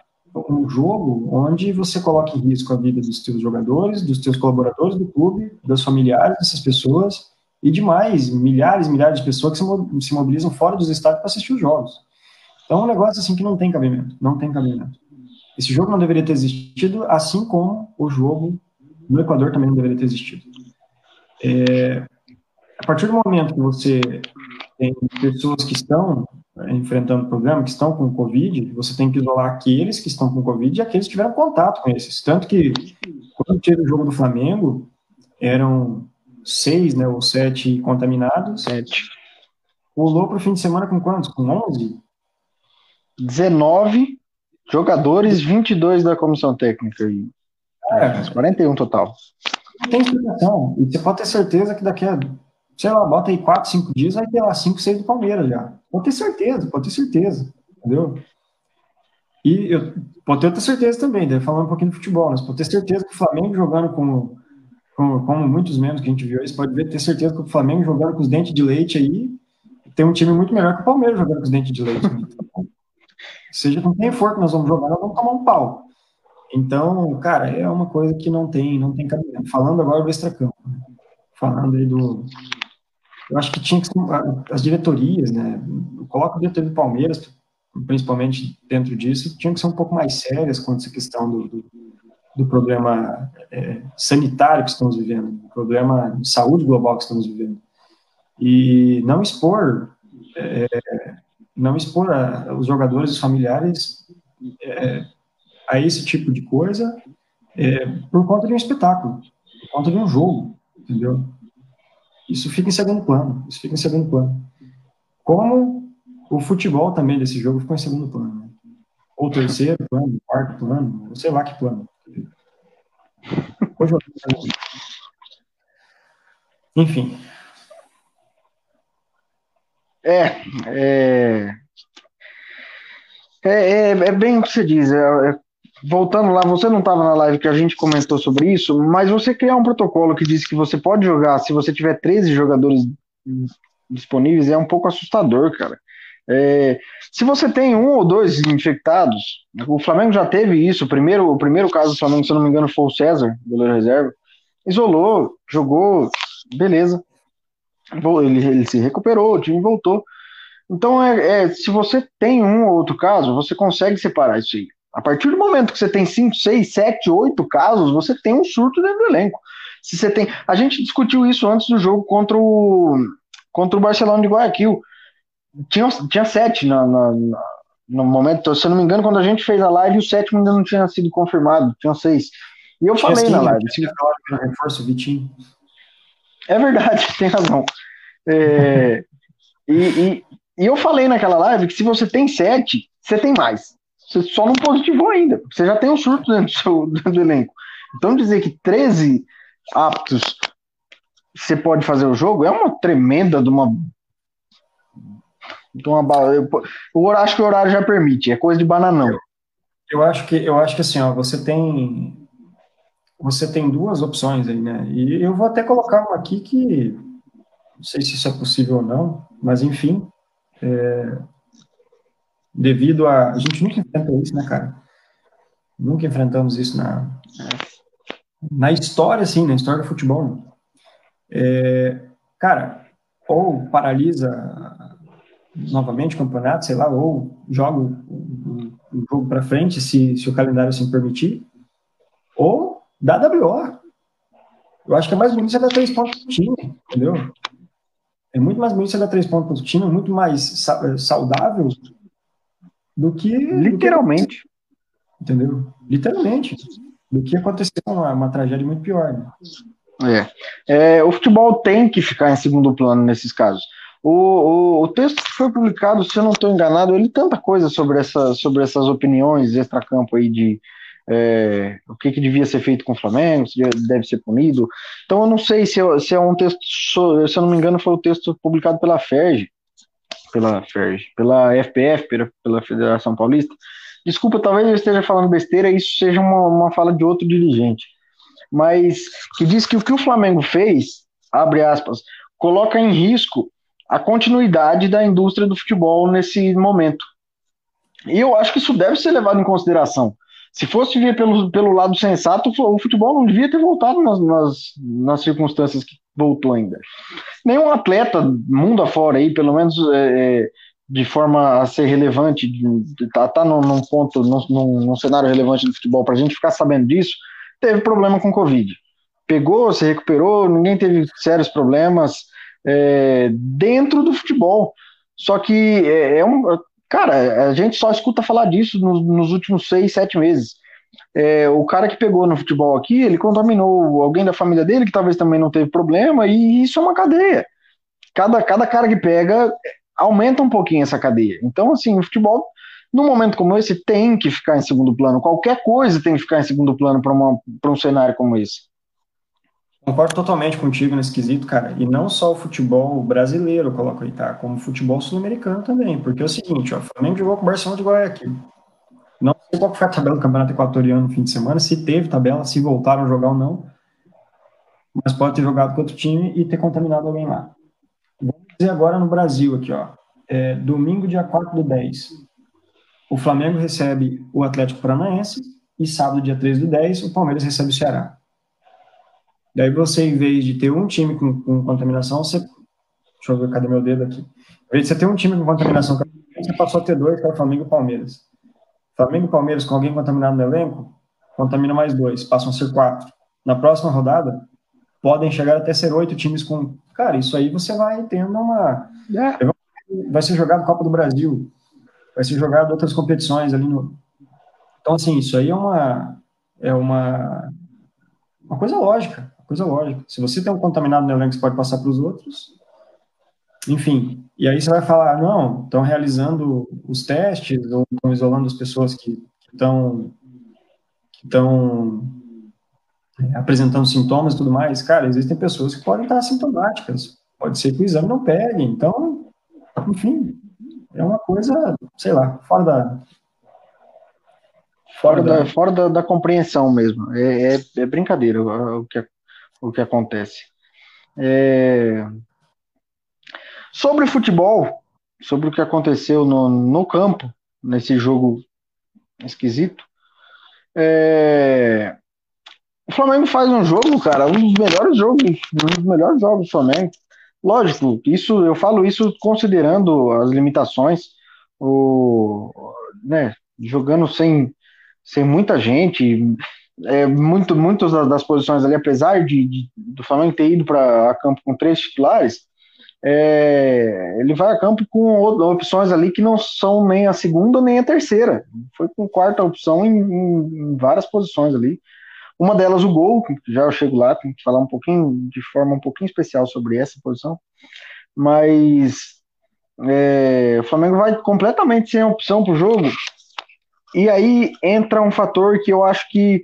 um jogo onde você coloca em risco a vida dos teus jogadores, dos teus colaboradores do clube, dos familiares dessas pessoas e demais, milhares e milhares de pessoas que se mobilizam fora dos estádios para assistir os jogos. Então, é um negócio assim que não tem cabimento, não tem cabimento. Esse jogo não deveria ter existido, assim como o jogo no Equador também não deveria ter existido. É, a partir do momento que você tem pessoas que estão é, enfrentando o problema, que estão com Covid, você tem que isolar aqueles que estão com Covid e aqueles que tiveram contato com esses. Tanto que, quando teve o jogo do Flamengo, eram seis, né, ou sete contaminados. Sete. Pulou para o fim de semana com quantos? Com 11? 19 jogadores, 22 da comissão técnica. É, 41 total tem explicação. E você pode ter certeza que daqui a, sei lá, bota aí 4, 5 dias, vai ter lá 5, 6 do Palmeiras já. Pode ter certeza, pode ter certeza. Entendeu? E eu pode ter outra certeza também, daí falando um pouquinho de futebol, mas pode ter certeza que o Flamengo jogando com, com como muitos membros que a gente viu aí, você pode ver, ter certeza que o Flamengo jogando com os dentes de leite aí, tem um time muito melhor que o Palmeiras jogando com os dentes de leite. Seja com quem for que nós vamos jogar, nós vamos tomar um pau. Então, cara, é uma coisa que não tem, não tem cabimento. Falando agora do extracampo, né? falando aí do. Eu acho que tinha que as diretorias, né? Coloca o diretoria do Palmeiras, principalmente dentro disso, tinham que ser um pouco mais sérias quanto essa questão do, do, do problema é, sanitário que estamos vivendo, do problema de saúde global que estamos vivendo. E não expor, é, não expor a, os jogadores os familiares é, a esse tipo de coisa é, por conta de um espetáculo, por conta de um jogo, entendeu? Isso fica em segundo plano, isso fica em segundo plano. Como o futebol também desse jogo ficou em segundo plano. Né? Ou terceiro plano, quarto plano, ou sei lá que plano. Hoje Enfim. É, é, É, é, é bem o que você diz. É, é, voltando lá, você não estava na live que a gente comentou sobre isso, mas você criar um protocolo que diz que você pode jogar se você tiver 13 jogadores disponíveis é um pouco assustador, cara. É, se você tem um ou dois infectados, o Flamengo já teve isso. O primeiro, o primeiro caso do Flamengo, se eu não me engano, foi o César, goleiro reserva. Isolou, jogou, beleza. Ele, ele se recuperou, o time voltou. Então, é, é, se você tem um ou outro caso, você consegue separar isso aí. A partir do momento que você tem 5, 6, 7, 8 casos, você tem um surto dentro do elenco. Se você tem. A gente discutiu isso antes do jogo contra o, contra o Barcelona de Guayaquil. Tinha, tinha sete na, na, na, no momento, se eu não me engano, quando a gente fez a live, o sétimo ainda não tinha sido confirmado, tinha seis. E eu tinha falei na live. Se... Reforço, Vitinho. É verdade, tem razão. É, e, e, e eu falei naquela live que se você tem sete, você tem mais. Você só não positivou ainda. Você já tem um surto dentro do, seu, dentro do elenco. Então dizer que 13 aptos você pode fazer o jogo é uma tremenda de uma. De uma eu, eu acho que o horário já permite, é coisa de bananão. Eu acho que eu acho que assim, ó, você tem você tem duas opções aí, né? E eu vou até colocar uma aqui que não sei se isso é possível ou não, mas enfim, é, devido a. A gente nunca enfrentou isso, né, cara? Nunca enfrentamos isso na, na história, assim, na história do futebol. É, cara, ou paralisa novamente o campeonato, sei lá, ou joga o, o, o jogo para frente, se, se o calendário assim permitir, ou dá WO. Eu acho que é mais bonito você dar três pontos pro time, entendeu? É muito mais bonito você dar três pontos pro time, muito mais saudável do que. Literalmente. Do que, entendeu? Literalmente. Do que aconteceu uma, uma tragédia muito pior. Né? É. é. O futebol tem que ficar em segundo plano nesses casos. O, o, o texto que foi publicado, se eu não estou enganado, ele tanta coisa sobre, essa, sobre essas opiniões extra-campo aí de é, o que, que, devia ser feito com o Flamengo, se deve ser punido. Então eu não sei se, se é um texto, se eu não me engano, foi o texto publicado pela FERJ, pela FERJ, pela FPF, pela, Federação Paulista. Desculpa, talvez eu esteja falando besteira, isso seja uma, uma fala de outro dirigente. Mas que diz que o que o Flamengo fez, abre aspas, coloca em risco a continuidade da indústria do futebol nesse momento. E eu acho que isso deve ser levado em consideração. Se fosse ver pelo, pelo lado sensato, o futebol não devia ter voltado nas, nas, nas circunstâncias que voltou ainda. Nenhum atleta, mundo afora aí, pelo menos é, é de forma a ser relevante, tá, tá num, num ponto, num, num, cenário relevante do futebol, para a gente ficar sabendo disso, teve problema com Covid. Pegou, se recuperou, ninguém teve sérios problemas é, dentro do futebol. Só que é, é, um. Cara, a gente só escuta falar disso nos, nos últimos seis, sete meses. É, o cara que pegou no futebol aqui, ele contaminou alguém da família dele que talvez também não teve problema, e isso é uma cadeia. Cada, cada cara que pega aumenta um pouquinho essa cadeia. Então, assim, o futebol, num momento como esse, tem que ficar em segundo plano. Qualquer coisa tem que ficar em segundo plano para um cenário como esse. Concordo totalmente contigo nesse quesito, cara. E não só o futebol brasileiro, eu coloco aí, tá? Como o futebol sul-americano também. Porque é o seguinte, ó, Flamengo jogou com o Barcelona de Guayaquil. Não sei qual foi a tabela do Campeonato Equatoriano no fim de semana, se teve tabela, se voltaram a jogar ou não. Mas pode ter jogado com outro time e ter contaminado alguém lá. Vamos dizer agora no Brasil, aqui, ó. É, domingo, dia 4 do 10. O Flamengo recebe o Atlético Paranaense e sábado, dia 3 do 10, o Palmeiras recebe o Ceará. Daí você, em vez de ter um time com, com contaminação, você. Deixa eu ver, cadê meu dedo aqui? Em vez de você ter um time com contaminação, você passou a ter dois, que é o Flamengo e o Palmeiras. Flamengo e Palmeiras com alguém contaminado no elenco, contamina mais dois, passam a ser quatro. Na próxima rodada, podem chegar até ser oito times com. Cara, isso aí você vai tendo uma. É. Vai ser jogado Copa do Brasil, vai ser jogado outras competições ali no. Então, assim, isso aí é uma. É uma. Uma coisa lógica, uma coisa lógica. Se você tem um contaminado no elenco, você pode passar para os outros. Enfim, e aí você vai falar, não, estão realizando os testes ou estão isolando as pessoas que estão que estão é, apresentando sintomas e tudo mais. Cara, existem pessoas que podem estar assintomáticas. Pode ser que o exame não pegue. Então, enfim, é uma coisa, sei lá, fora da, Fora, da, fora da, da compreensão mesmo. É, é, é, brincadeira o que, o que acontece. É... Sobre futebol, sobre o que aconteceu no, no campo, nesse jogo esquisito, é... o Flamengo faz um jogo, cara, um dos melhores jogos, um dos melhores jogos do Flamengo. Lógico, isso eu falo isso considerando as limitações, o, né, jogando sem, sem muita gente, é, muito, muitas das posições ali, apesar de, de do Flamengo ter ido para campo com três titulares, é, ele vai a campo com opções ali que não são nem a segunda nem a terceira. Foi com quarta opção em, em, várias posições ali. Uma delas o gol, que já eu chego lá, tem que falar um pouquinho, de forma um pouquinho especial sobre essa posição. Mas é, o Flamengo vai completamente sem opção para o jogo. E aí entra um fator que eu acho que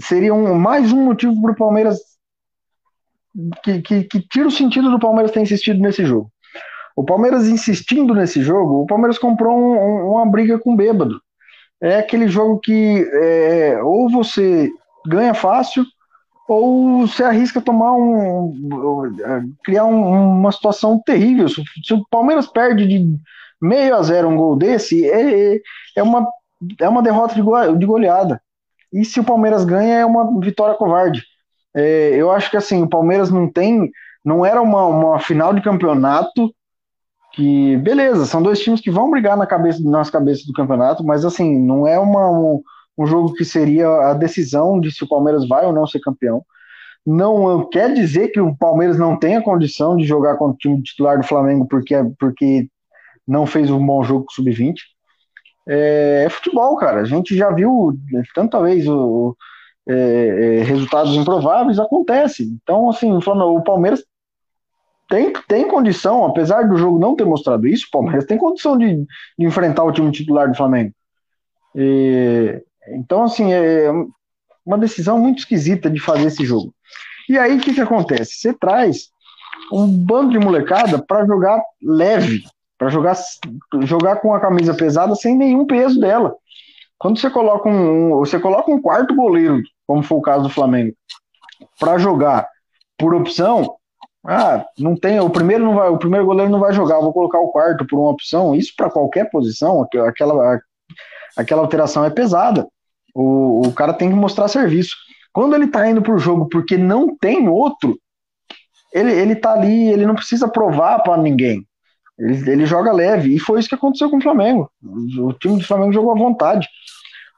seria um, mais um motivo para o Palmeiras que, que, que tira o sentido do Palmeiras ter insistido nesse jogo. O Palmeiras insistindo nesse jogo, o Palmeiras comprou um, um, uma briga com bêbado. É aquele jogo que é, ou você ganha fácil ou você arrisca tomar um. criar um, uma situação terrível. Se o Palmeiras perde de meio a zero um gol desse, é, é, uma, é uma derrota de, go, de goleada. E se o Palmeiras ganha, é uma vitória covarde. É, eu acho que assim, o Palmeiras não tem. Não era uma, uma final de campeonato que, beleza, são dois times que vão brigar na cabeça, nas cabeças do campeonato, mas assim, não é uma, um, um jogo que seria a decisão de se o Palmeiras vai ou não ser campeão. Não quer dizer que o Palmeiras não tenha condição de jogar contra o time titular do Flamengo porque, porque não fez um bom jogo com o Sub-20. É, é, futebol, cara. A gente já viu tanta vez o, é, é, resultados improváveis, acontece. Então, assim, o Palmeiras tem, tem condição, apesar do jogo não ter mostrado isso, o Palmeiras tem condição de, de enfrentar o time titular do Flamengo. E, então, assim, é uma decisão muito esquisita de fazer esse jogo. E aí, o que, que acontece? Você traz um bando de molecada para jogar leve, para jogar, jogar com a camisa pesada sem nenhum peso dela. Quando você coloca um, você coloca um quarto goleiro, como foi o caso do Flamengo, para jogar por opção, ah, não tem, o primeiro não vai, o primeiro goleiro não vai jogar, vou colocar o quarto por uma opção. Isso para qualquer posição, aquela aquela alteração é pesada. O, o cara tem que mostrar serviço. Quando ele tá indo pro jogo porque não tem outro, ele, ele tá ali, ele não precisa provar para ninguém. Ele, ele joga leve. E foi isso que aconteceu com o Flamengo. O time do Flamengo jogou à vontade.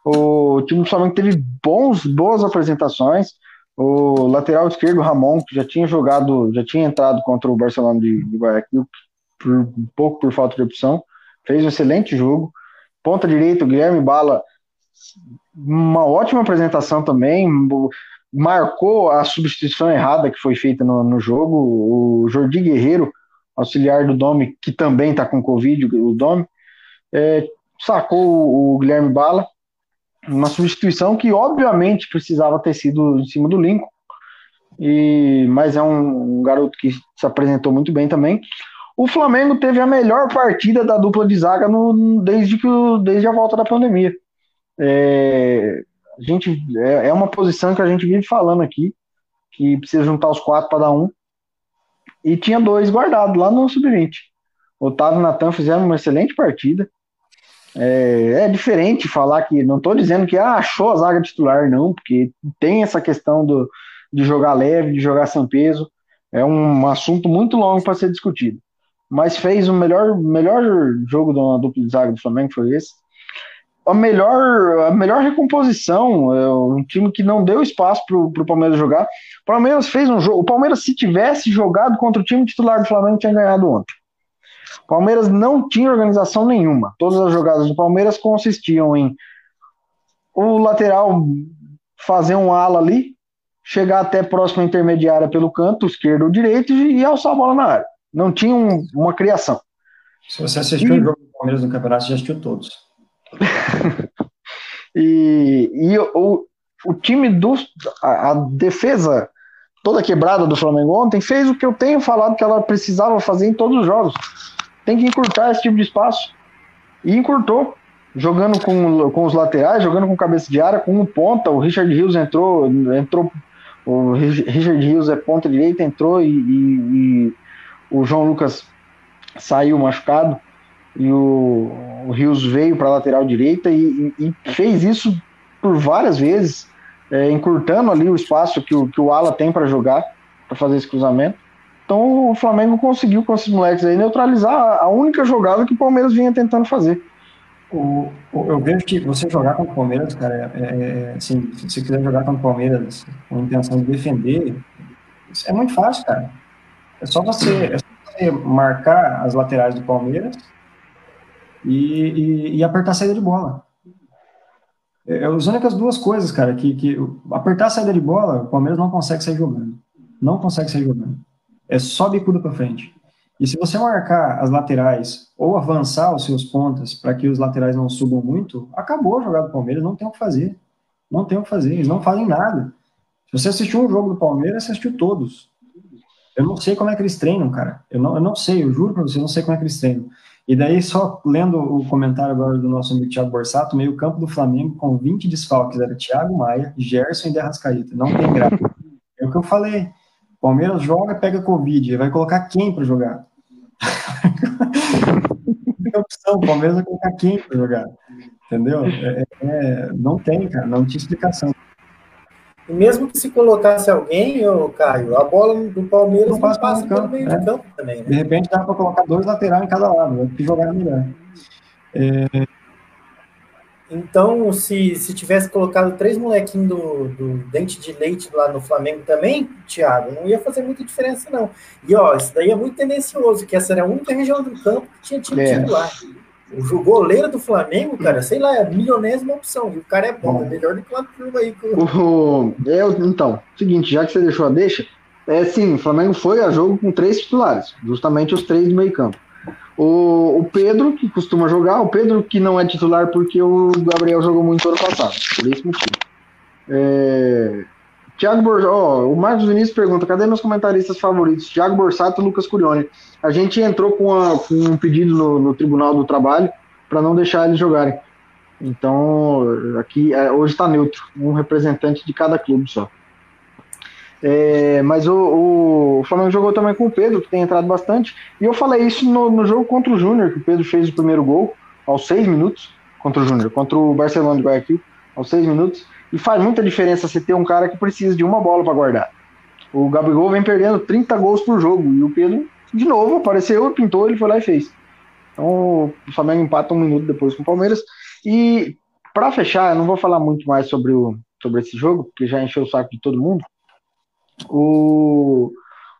O time do Flamengo teve bons, boas apresentações. O lateral esquerdo, Ramon, que já tinha jogado, já tinha entrado contra o Barcelona de, de Guayaquil, por, um pouco por falta de opção, fez um excelente jogo. Ponta direita, o Guilherme Bala, uma ótima apresentação também, marcou a substituição errada que foi feita no, no jogo. O Jordi Guerreiro, auxiliar do Domi, que também está com Covid, o Domi, é, sacou o Guilherme Bala, uma substituição que obviamente precisava ter sido em cima do Lincoln, e, mas é um, um garoto que se apresentou muito bem também. O Flamengo teve a melhor partida da dupla de zaga no, desde, que, desde a volta da pandemia. É, a gente, é, é uma posição que a gente vive falando aqui, que precisa juntar os quatro para dar um. E tinha dois guardados lá no sub-20. Otávio e Natan fizeram uma excelente partida. É, é, diferente falar que, não estou dizendo que ah, achou a zaga titular, não, porque tem essa questão do, de jogar leve, de jogar sem peso. É um assunto muito longo para ser discutido mas fez o melhor, melhor jogo da dupla de zaga do Flamengo, foi esse. A melhor, a melhor recomposição, é um time que não deu espaço para o Palmeiras jogar. O Palmeiras fez um jogo. O Palmeiras, se tivesse jogado contra o time titular do Flamengo, tinha ganhado ontem. O Palmeiras não tinha organização nenhuma. Todas as jogadas do Palmeiras consistiam em o lateral fazer um ala ali, chegar até próxima intermediária pelo canto esquerdo ou direito e alçar a bola na área não tinha um, uma criação. Se você assistiu e... o jogo do Palmeiras no campeonato, você já assistiu todos. e, e o, o time do. A, a, defesa toda quebrada do Flamengo ontem fez o que eu tenho falado que ela precisava fazer em todos os jogos. Tem que encurtar esse tipo de espaço. E encurtou. jogando com, com os laterais, jogando com cabeça de área, com um ponta. O Richard Rios entrou, entrou. O Richard Rios é ponta direita, entrou e, e, e o João Lucas saiu machucado e o, o Rios veio para a lateral direita e, e, fez isso por várias vezes, é, encurtando ali o espaço que o, que o Ala tem para jogar, para fazer esse cruzamento. Então o Flamengo conseguiu com esses moleques aí neutralizar a única jogada que o Palmeiras vinha tentando fazer. O, o, eu vejo que você jogar contra o Palmeiras, cara, é, é, é assim, se você quiser jogar contra o Palmeiras com a intenção de defender, é muito fácil, cara. É só você, é só você marcar as laterais do Palmeiras e, e, e apertar a saída de bola. É, é as únicas duas coisas, cara, que, que apertar a saída de bola, o Palmeiras não consegue sair jogando. Não consegue sair jogando. É só bicuda para frente. E se você marcar as laterais ou avançar os seus pontas para que os laterais não subam muito, acabou a jogada do Palmeiras, não tem o que fazer. Não tem o que fazer, eles não fazem nada. Se você assistiu um jogo do Palmeiras, você assistiu todos. Eu não sei como é que eles treinam, cara. Eu não, eu não sei, eu juro para você, eu não sei como é que eles treinam. E daí, só lendo o comentário agora do nosso amigo Thiago Borsato, meio campo do Flamengo com 20 desfalques, era Thiago Maia, Gerson e Derrascaíta. Não tem graça. É o que eu falei. Palmeiras joga, pega Covid, vai colocar quem para jogar? tem opção, Palmeiras vai colocar quem para jogar? Entendeu? É, é, não tem, cara, não tinha explicação. E mesmo que se colocasse alguém, ô Caio, a bola do Palmeiras não passa, passa pelo meio de campo também. Né? De repente dá para colocar dois laterais em cada lado, né? que jogar melhor. É... Então, se, se tivesse colocado três molequinhos do, do dente de leite lá no Flamengo também, Thiago, não ia fazer muita diferença, não. E ó, isso daí é muito tendencioso, que essa era a única região do campo que tinha time é. titular. O goleiro do Flamengo, cara, sei lá, é a milionésima opção. E o cara é bom, é melhor do que o turma aí. O, eu, então, seguinte, já que você deixou a deixa, é sim, o Flamengo foi a jogo com três titulares, justamente os três do meio campo. O, o Pedro, que costuma jogar, o Pedro que não é titular porque o Gabriel jogou muito ano passado, por esse motivo. É, Tiago Borsato, oh, o Marcos Vinícius pergunta: cadê meus comentaristas favoritos? Tiago Borsato e Lucas Curione. A gente entrou com, a, com um pedido no, no, Tribunal do Trabalho para não deixar eles jogarem. Então, aqui é, hoje está neutro, um representante de cada clube só. É, mas o, o, o, Flamengo jogou também com o Pedro, que tem entrado bastante. E eu falei isso no, no jogo contra o Júnior, que o Pedro fez o primeiro gol aos seis minutos contra o Júnior, contra o Barcelona de Guayaquil, aos seis minutos. E faz muita diferença você ter um cara que precisa de uma bola para guardar. O Gabigol vem perdendo 30 gols por jogo e o Pedro, de novo, apareceu, pintou, ele foi lá e fez. Então o Flamengo empata um minuto depois com o Palmeiras. E para fechar, eu não vou falar muito mais sobre, o, sobre esse jogo, porque já encheu o saco de todo mundo. O,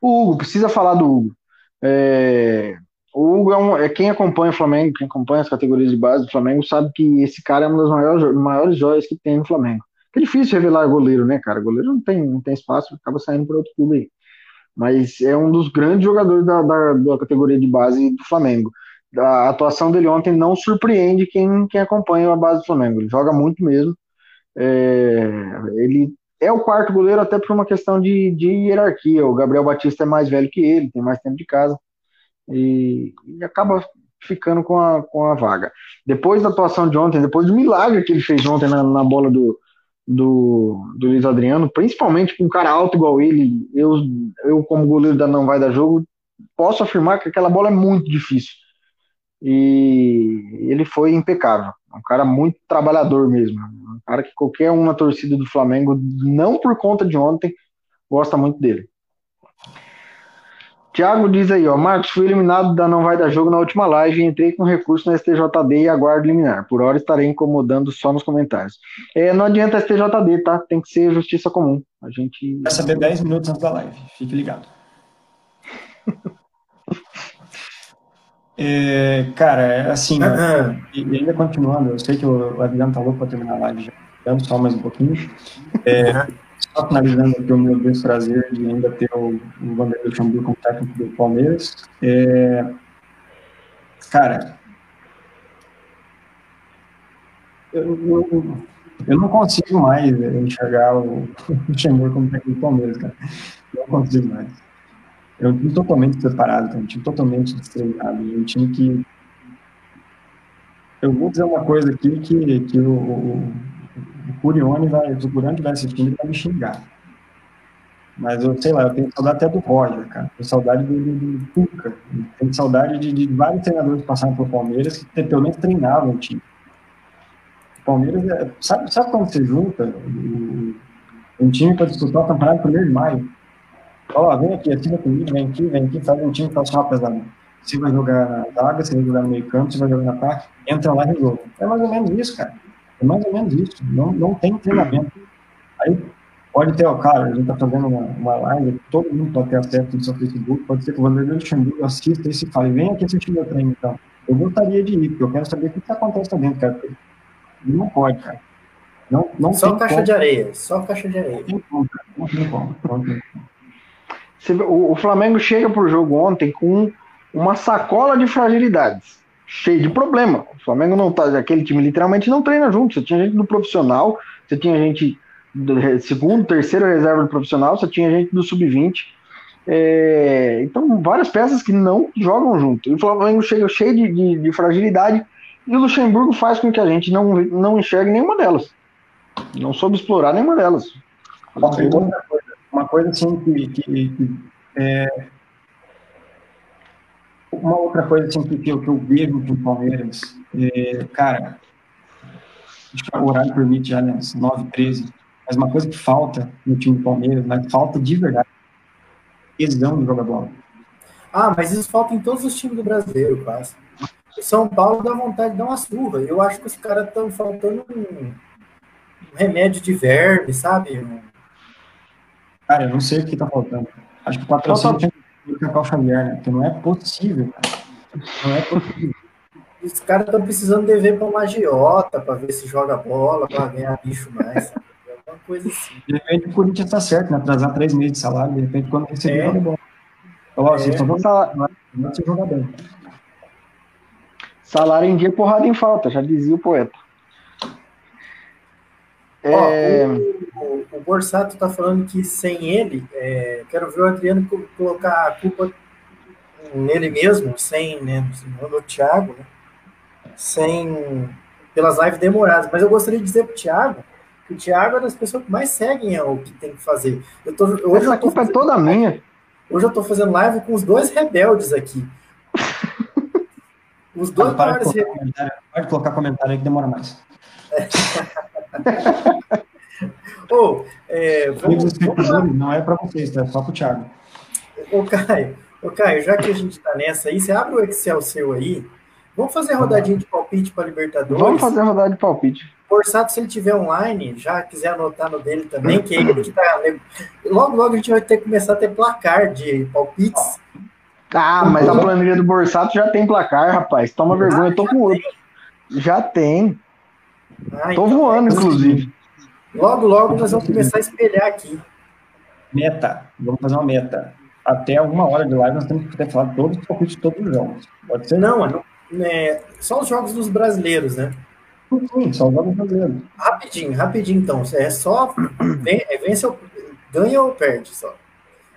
o Hugo, precisa falar do Hugo. É, o Hugo é, um, é, quem acompanha o Flamengo, quem acompanha as categorias de base do Flamengo, sabe que esse cara é uma das maiores, maiores joias que tem no Flamengo. É difícil revelar goleiro, né, cara? Goleiro não tem, não tem espaço, acaba saindo para outro clube aí. Mas é um dos grandes jogadores da, da, da, categoria de base do Flamengo. A atuação dele ontem não surpreende quem, quem acompanha a base do Flamengo. Ele joga muito mesmo. É, ele é o quarto goleiro até por uma questão de, de hierarquia. O Gabriel Batista é mais velho que ele, tem mais tempo de casa. E, e acaba ficando com a, com a vaga. Depois da atuação de ontem, depois do milagre que ele fez ontem na, na bola do, do, do Luiz Adriano, principalmente com um cara alto igual ele, eu, eu como goleiro da Não Vai Dar Jogo, posso afirmar que aquela bola é muito difícil. E ele foi impecável. Um cara muito trabalhador mesmo. Um cara que qualquer um na torcida do Flamengo, não por conta de ontem, gosta muito dele. Tiago diz aí, ó, Marcos, fui eliminado da Não Vai Dar Jogo na última live, entrei com recurso na STJD e aguardo liminar. Por hora estarei incomodando só nos comentários. É, não adianta STJD, tá? Tem que ser justiça comum. A gente. Vai saber 10 minutos antes da live, fique ligado. é, cara, é assim, né? e ainda continuando, eu sei que o Adriano tá louco para terminar a live já, só mais um pouquinho. É, finalizando aqui o meu desprazer de ainda ter o, o Vanderlei Luxemburgo como técnico do Palmeiras. É, cara, eu, eu, eu, não consigo mais enxergar o Luxemburgo como técnico do Palmeiras, cara. Não consigo mais. É um time totalmente preparado, um time totalmente destreinado, um time que eu vou dizer uma coisa aqui que, que o, o Curione vai, o Curione vai assistindo vai me xingar. Mas eu sei lá, eu tenho saudade até do Roger, cara. Tenho saudade do, do, do. Tenho saudade de, de, vários treinadores que passaram pelo Palmeiras que pelo menos treinavam o time. Palmeiras, é, sabe, sabe quando você junta um, time para disputar o campeonato 1 de maio? Fala, vem aqui, assina comigo, vem aqui, vem aqui, faz um time faça uma pesada. Você vai jogar na zaga, você vai jogar no meio campo, você vai jogar na parte, entra lá e resolve. É mais ou menos isso, cara. É mais ou menos isso. Não, não tem treinamento. Aí Pode ter, ó, cara, a gente está fazendo uma, uma live, todo mundo pode ter acesso no seu Facebook, pode ser que o Vanderlei Luxemburgo assista e se fale, vem aqui assistir meu treino, então. Eu gostaria de ir, porque eu quero saber o que, que acontece lá dentro, cara. Não pode, cara. Não, não só caixa como. de areia, só caixa de areia. Não tem como, cara. Não tem como. Não tem como. O, o Flamengo chega pro jogo ontem com uma sacola de fragilidades, cheio de problema. O Flamengo não tá, aquele time literalmente não treina junto. Você tinha gente do profissional, você tinha gente segundo, terceiro reserva do profissional, só tinha gente do sub-20. É, então, várias peças que não jogam junto. E o Flamengo chega cheio de, de, de, fragilidade e o Luxemburgo faz com que a gente não, não enxergue nenhuma delas. Não soube explorar nenhuma delas. Uma coisa, uma coisa assim que, que, que é, uma outra coisa assim que, eu, que eu vejo com o Palmeiras, é, cara, acho que o horário permite já, né, 9 13 mas uma coisa que falta no time do Palmeiras, mas falta de verdade, tesão de jogar bola. Ah, mas isso falta em todos os times do brasileiro, quase. O São Paulo dá vontade de dar uma surra. Eu acho que os caras estão faltando um, um, remédio de verme, sabe? Cara, eu não sei o que tá faltando. Acho que o patrocínio tinha que Cacau Xavier, né? Porque não é possível, cara. Não é possível. Os caras estão precisando dever para uma agiota para ver se joga bola, para ganhar bicho mais. Sabe? Uma coisa assim. De repente o Corinthians está certo, né? Atrasar três meses de salário, de repente quando receber, é, é bom. Então, é. vocês só vão falar, não é jogar bem. Salário em dia, porrada em falta, já dizia o poeta. É... o, o, Borsato está falando que sem ele, é, quero ver o Adriano colocar a culpa nele mesmo, sem né, no Thiago, né, sem pelas lives demoradas. Mas eu gostaria de dizer para o Thiago o Thiago é das pessoas que mais seguem o que tem que fazer. Eu tô, hoje Essa eu culpa é toda minha. Hoje eu tô fazendo live com os dois rebeldes aqui. Os dois para maiores rebeldes. Pode colocar comentário aí que demora mais. oh, é, vamos, vamos não é para vocês, é só para o Thiago. Ô, Caio, ô, Caio, já que a gente está nessa aí, você abre o Excel seu aí. Vamos fazer rodadinha de palpite para Libertadores? Vamos fazer rodada de palpite. Forçado, se ele tiver online, já quiser anotar no dele também, que ele que tá. Logo, logo a gente vai ter que começar a ter placar de palpites. Ah, mas a planilha do Borsato já tem placar, rapaz. Toma ah, vergonha, eu tô com outro. Já tem. Ah, tô então, voando, é inclusive. Logo, logo nós vamos começar a espelhar aqui. Meta. Vamos fazer uma meta. Até uma hora de live nós temos que ter falado todos os palpites de todos os jogos. Pode ser? Não, não é, só os jogos dos brasileiros, né? Sim, só os jogos brasileiros. Rapidinho, rapidinho, então. É só é, vence ou, ganha ou perde, só.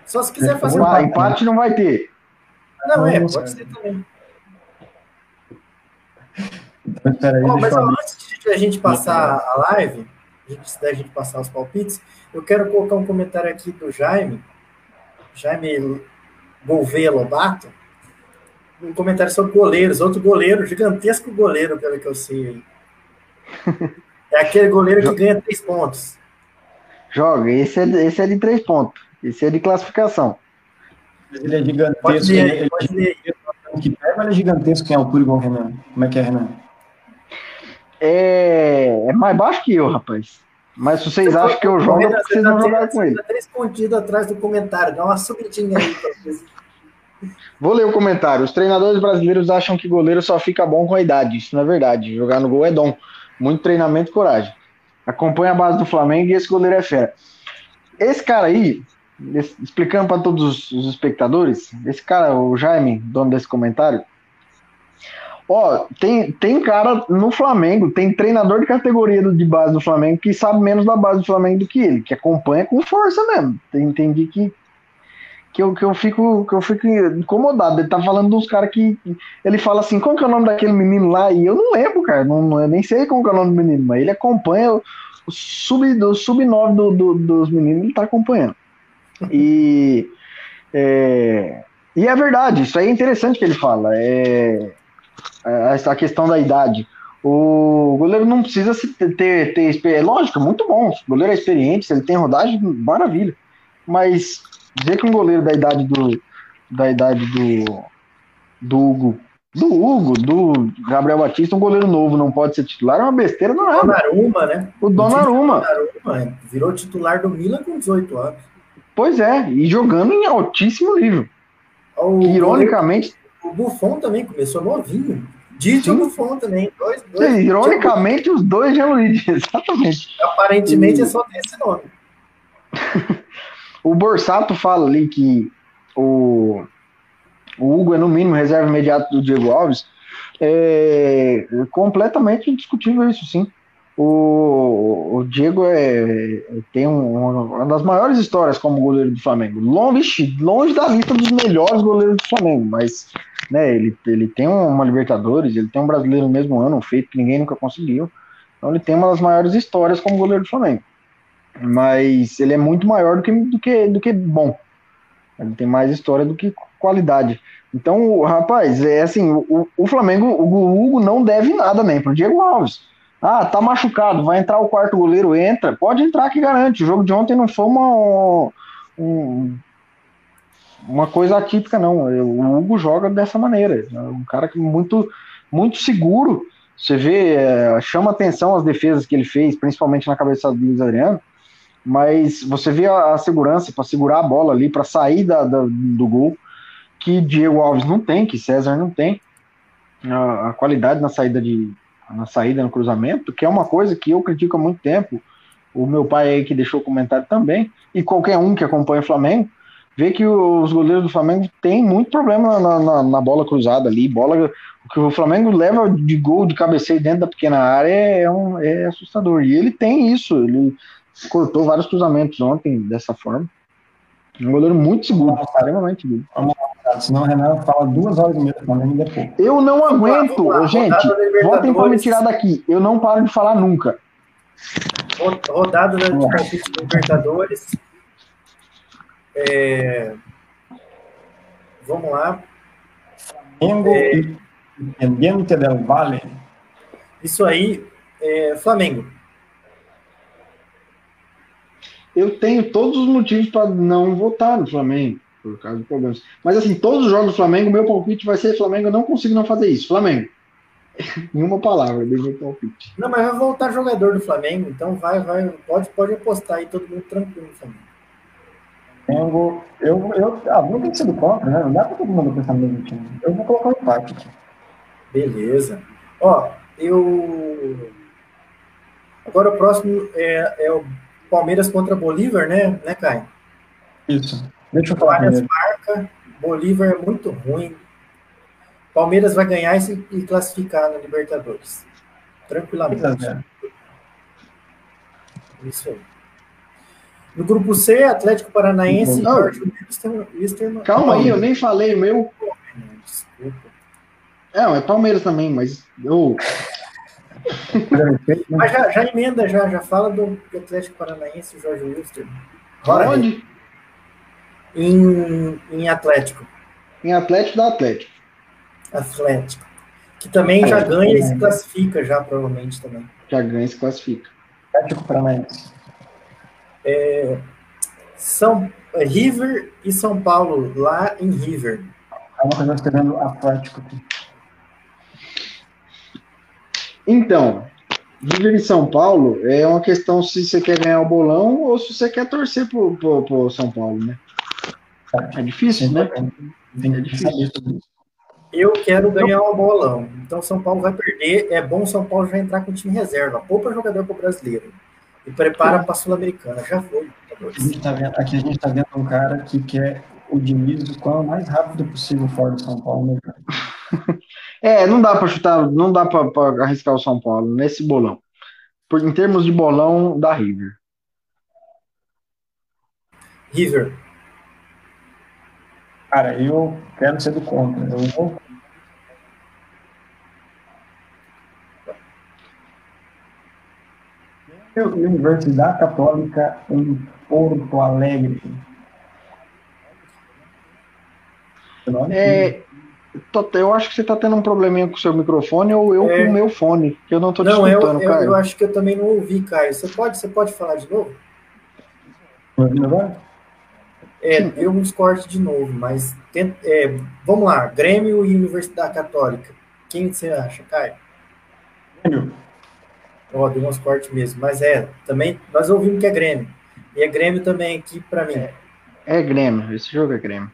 Só se quiser é, fazer um empate não vai ter. Não, é, pode ser também. Peraí, oh, mas ó, antes de a gente passar a live, antes da gente passar os palpites, eu quero colocar um comentário aqui do Jaime, Jaime Gouveia Lobato, um comentário sobre goleiros. Outro goleiro, gigantesco goleiro, pelo que eu sei. É aquele goleiro que ganha três pontos. Joga, esse é, esse é de três pontos. Esse é de classificação. Ele é gigantesco. Pode ler, ele, pode ler. Ele é gigantesco em altura igual o Renan. Como é que é, Renan? É, é mais baixo que eu, rapaz. Mas se vocês acham que eu jogo, eu preciso tá jogar com ele. Tá pontinhos atrás do comentário. Dá uma subidinha aí pra vocês. Vou ler o comentário. Os treinadores brasileiros acham que goleiro só fica bom com a idade. Isso não é verdade. Jogar no gol é dom. Muito treinamento e coragem. Acompanha a base do Flamengo e esse goleiro é fera. Esse cara aí, explicando para todos os espectadores, esse cara, o Jaime, dono desse comentário, ó, tem, tem cara no Flamengo, tem treinador de categoria de base do Flamengo que sabe menos da base do Flamengo do que ele, que acompanha com força mesmo. Entendi que que eu, que eu fico que eu fico incomodado. Ele tá falando uns caras que. Ele fala assim, como que é o nome daquele menino lá? E eu não lembro, cara. Não, não eu nem sei como que é o nome do menino, mas ele acompanha o, o sub, do sub-9 do, do, dos meninos, ele tá acompanhando. E. É, e é verdade, isso aí é interessante que ele fala. É, essa é, questão da idade. O goleiro não precisa ter, ter, ter é lógico, muito bom. O goleiro é experiente, se ele tem rodagem, maravilha. Mas dizer que um goleiro da idade do da idade do do Hugo, do Hugo, do Gabriel Batista, um goleiro novo não pode ser titular, é uma besteira não é. Donnarumma, né? O Donnarumma. Donnarumma virou titular do Milan com 18 anos. Pois é, e jogando em altíssimo nível. O ironicamente, o Buffon também começou novinho. Dito o Buffon também. Dois, dois, Sim, ironicamente, os dois Gianluigi, exatamente. Aparentemente e... é só ter esse nome. O Borsato fala ali que o, o Hugo é no mínimo reserva imediato do Diego Alves. É completamente indiscutível isso, sim. O, o Diego é, tem um, uma das maiores histórias como goleiro do Flamengo. Longe, longe da lista dos melhores goleiros do Flamengo, mas né, ele, ele tem uma Libertadores, ele tem um brasileiro no mesmo ano, um feito que ninguém nunca conseguiu. Então ele tem uma das maiores histórias como goleiro do Flamengo mas ele é muito maior do que, do que, do que bom. Ele tem mais história do que qualidade. Então, rapaz, é assim, o, o Flamengo, o Hugo não deve nada nem pro Diego Alves. Ah, tá machucado, vai entrar o quarto goleiro, entra, pode entrar que garante. O jogo de ontem não foi uma, um, uma coisa atípica, não. O Hugo joga dessa maneira. É um cara que muito, muito seguro. Você vê, é, chama atenção as defesas que ele fez, principalmente na cabeça do Luiz Adriano mas você vê a, a segurança para segurar a bola ali, para sair da, da, do gol, que Diego Alves não tem, que César não tem. A, a, qualidade na saída de na saída no cruzamento, que é uma coisa que eu critico há muito tempo. O meu pai aí que deixou o comentário também, e qualquer um que acompanha o Flamengo, vê que os goleiros do Flamengo têm muito problema na, na, na bola cruzada ali, bola o que o Flamengo leva de gol de cabeceio dentro da pequena área é, um, é assustador. E ele tem isso, ele cortou vários cruzamentos ontem dessa forma. Um goleiro muito seguro, extremamente seguro. Senão o Renan fala duas horas e meia também depois. Eu não aguento, lá, gente. Votem para me tirar daqui. Eu não paro de falar nunca. Rodada de palpite Libertadores. É... Vamos lá. Flamengo é... Independiente del Vale. Isso aí, é... Flamengo eu tenho todos os motivos para não votar no Flamengo, por causa de problemas. Mas assim, todos os jogos do Flamengo, meu palpite vai ser Flamengo, eu não consigo não fazer isso. Flamengo. em uma palavra, dei meu palpite. Não, mas vai voltar jogador do Flamengo, então vai, vai, pode, pode apostar aí todo mundo tranquilo no Flamengo. Flamengo, eu, eu, ah, não tem sido contra, né? Não dá para todo mundo pensar no mesmo time. Eu vou colocar um empate aqui. Beleza. Ó, eu. Agora o próximo é, é o Palmeiras contra Bolívar, né, né, Caio? Isso. Deixa eu falar. Várias marcas. Bolívar é muito ruim. Palmeiras vai ganhar e, e classificar na Libertadores. Tranquilamente. Isso aí. No grupo C, Atlético Paranaense Não. Jorge Wisterman. Calma aí, eu nem falei meu. Desculpa. É, é Palmeiras também, mas eu. Mas já, já, emenda, já, já fala do Atlético Paranaense, Jorge Wilster. Onde? Em, em Atlético. Em Atlético da Atlético. Atlético. Que também já ganha e se classifica, já provavelmente também. Já ganha e se classifica. Atlético Paranaense. É, São é, River e São Paulo, lá em River. É uma coisa escrevendo Atlético aqui. Então, River em São Paulo é uma questão se você quer ganhar o bolão ou se você quer torcer pro, pro, pro São Paulo, né? É difícil, né? É difícil. Eu quero ganhar o bolão. Então São Paulo vai perder. É bom São Paulo já entrar com o time reserva. Poupa jogador para o brasileiro. E prepara para a Sul-Americana. Já foi. Aqui a, gente tá vendo, aqui a gente tá vendo um cara que quer o Diniz o quão mais rápido possível fora de São Paulo, né, cara? É, não dá para chutar, não dá para arriscar o São Paulo nesse bolão. Por, em termos de bolão, da River. River. Cara, eu quero ser do contra. Eu vou. Universidade Católica em Porto Alegre. É, eu acho que você está tendo um probleminha com o seu microfone ou eu é. com o meu fone, que eu não estou te não, escutando, eu, eu, eu, acho que eu também não ouvi, Caio. Você pode, você pode falar de novo? ouvindo agora? É, deu uns cortes de novo, mas tenta, é, vamos lá, Grêmio e Universidade Católica. Quem você acha, Caio? Grêmio. Ó, deu uns cortes mesmo, mas é, também nós ouvimos que é Grêmio. E é Grêmio também aqui para mim. É, é Grêmio, esse jogo é Grêmio.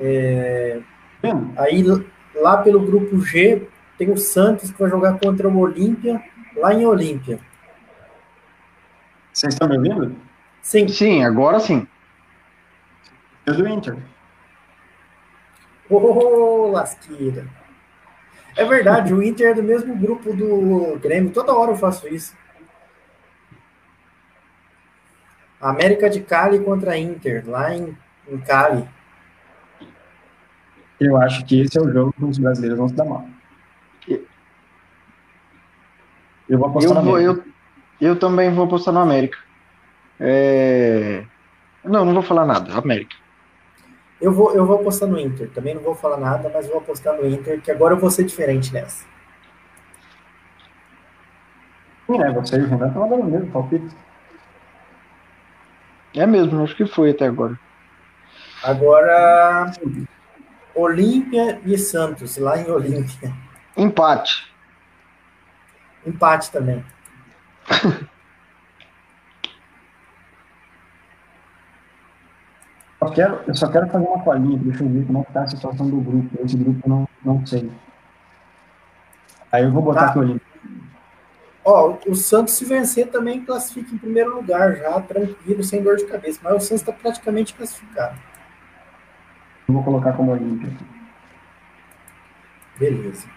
É, aí lá pelo grupo G tem o Santos que vai jogar contra o Olímpia lá em Olímpia. Vocês estão me ouvindo? Sim. Sim, agora sim. É do Inter. Ô, oh, lasqueira. É verdade, o Inter é do mesmo grupo do Grêmio. Toda hora eu faço isso. América de Cali contra Inter, lá em, em Cali. Eu acho que esse é o jogo que os brasileiros vão se dar mal. Eu vou apostar eu vou, eu, eu também vou apostar no América. É... Não, não vou falar nada. América. Eu vou, eu vou apostar no Inter. Também não vou falar nada, mas vou apostar no Inter, que agora eu vou ser diferente nessa. É, você e o Renato estão dando mesmo palpite. É mesmo, acho que foi até agora. Agora, Olímpia e Santos, lá em Olímpia. Empate. Empate também. Eu, quero, eu só quero fazer uma colinha, deixa eu ver como é está a situação do grupo. Esse grupo não, não sei. Aí eu vou botar tá. aqui o link. Ó, o Santos se vencer também classifica em primeiro lugar, já tranquilo, sem dor de cabeça. Mas o Santos está praticamente classificado. Eu vou colocar como Olímpia. Beleza.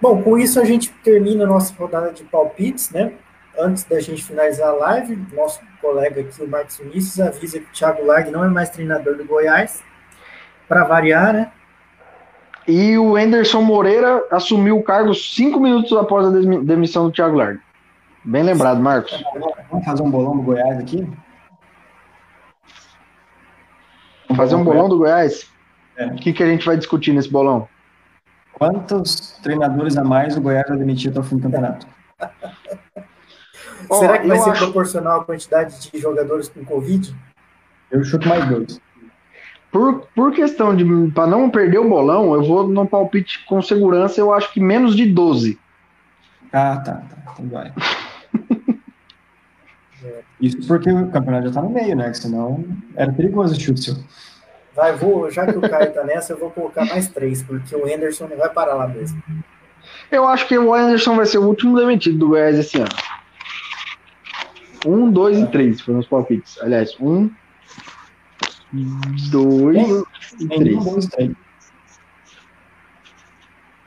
Bom, com isso a gente termina a nossa rodada de palpites, né? Antes da gente finalizar a live, nosso colega aqui, o Marcos Vinícius, avisa que o Thiago Largue não é mais treinador do Goiás, para variar, né? E o Anderson Moreira assumiu o cargo cinco minutos após a demissão do Thiago Largue. Bem lembrado, Marcos. Vamos fazer um bolão do Goiás aqui? Fazer um bolão do Goiás? É. O que, que a gente vai discutir nesse bolão? Quantos treinadores a mais o Goiás vai demitir até o fim do campeonato? oh, Será que vai ser acho... proporcional à quantidade de jogadores com Covid? Eu chuto mais dois. Por, por questão de. Para não perder o bolão, eu vou no palpite com segurança, eu acho que menos de 12. Ah, tá. tá então vai. Isso porque o campeonato já tá no meio, né? Senão era perigoso o chute seu. Vai, vou, já que o Caio tá nessa, eu vou colocar mais três, porque o Anderson não vai parar lá mesmo. Eu acho que o Anderson vai ser o último demitido do Goiás esse ano. Um, dois e três foram os palpites. Aliás, um, dois e três.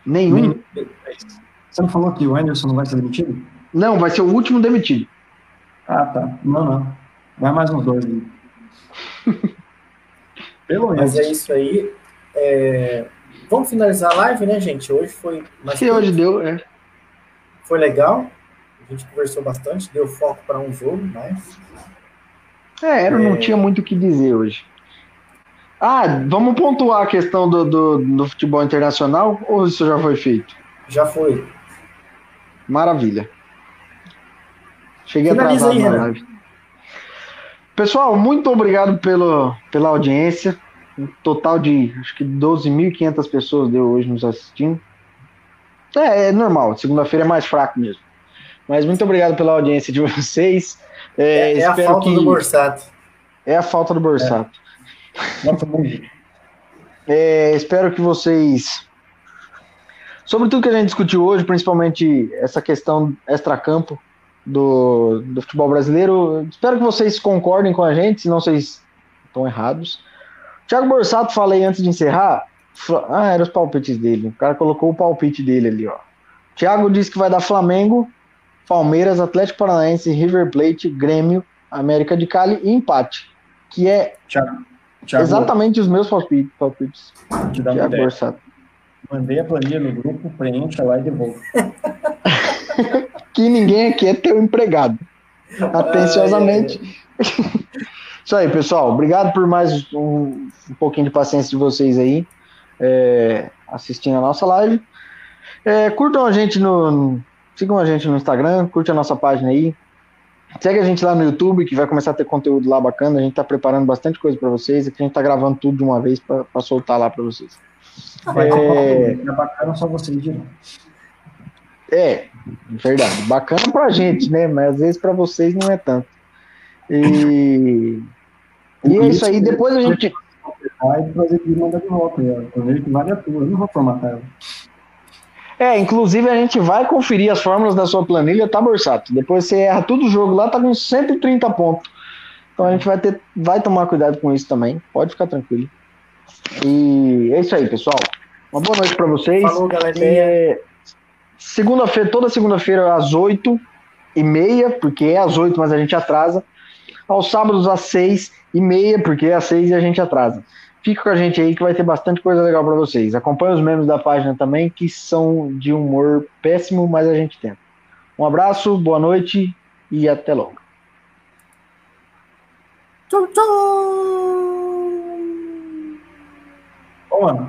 Nenhum. Você não falou que o Anderson não vai ser demitido? Não, vai ser o último demitido. Ah, tá. Não, não. Vai mais uns dois aí. Pelo. Mas é isso aí. É... Vamos finalizar a live, né, gente? Hoje foi. Mais que hoje deu, é. Foi legal. A gente conversou bastante, deu foco para um jogo, mas. É, eu é... não tinha muito o que dizer hoje. Ah, vamos pontuar a questão do, do, do, futebol internacional ou isso já foi feito? Já foi. Maravilha. Cheguei Finaliza atrasado aí, na live. Pessoal, muito obrigado pelo, pela audiência. Um total de acho que 12.500 pessoas deu hoje nos assistindo. É, é normal, segunda-feira é mais fraco mesmo. Mas muito obrigado pela audiência de vocês. É, é, é a falta que... do Borsato. É a falta do Borsato. É. é, espero que vocês. Sobre tudo que a gente discutiu hoje, principalmente essa questão extra-campo, do, do futebol brasileiro. Espero que vocês concordem com a gente, se não vocês estão errados. Thiago Borsato, falei antes de encerrar. Ah, eram os palpites dele. O cara colocou o palpite dele ali, ó. Thiago disse que vai dar Flamengo, Palmeiras, Atlético Paranaense, River Plate, Grêmio América de Cali e empate, que é Thiago, Thiago, exatamente os meus palpites. palpites. te dá Thiago. Borsato. Mandei a planilha no grupo, preencha lá e devolve. Que ninguém aqui é teu empregado. Atenciosamente. Isso aí, pessoal. Obrigado por mais um, um pouquinho de paciência de vocês aí, é, assistindo a nossa live. É, curtam a gente no. Sigam a gente no Instagram, curte a nossa página aí. Segue a gente lá no YouTube, que vai começar a ter conteúdo lá bacana. A gente tá preparando bastante coisa para vocês. Aqui a gente tá gravando tudo de uma vez para soltar lá para vocês. Vai É. é bacana só vocês dirão. É, verdade. Bacana pra gente, né? Mas às vezes pra vocês não é tanto. E, e é isso aí. Depois a gente. Aí depois ele manda de volta. e, Eu vejo que vale a tua. Eu não vou formatar ela. É, inclusive a gente vai conferir as fórmulas da sua planilha, tá, Borsato? Depois você erra tudo o jogo lá, tá com 130 pontos. Então a gente vai ter, vai tomar cuidado com isso também. Pode ficar tranquilo. E é isso aí, pessoal. Uma boa noite pra vocês. Falou, galerinha. É, segunda-feira, toda segunda-feira às 8 e meia, porque é às 8, mas a gente atrasa. Aos sábados às 6 e meia, porque é às 6 e a gente atrasa. Fica com a gente aí que vai ter bastante coisa legal para vocês. Acompanhe os memes da página também, que são de humor péssimo, mas a gente tenta. Um abraço, boa noite e até logo. Tchau, tchau. Ô, mano,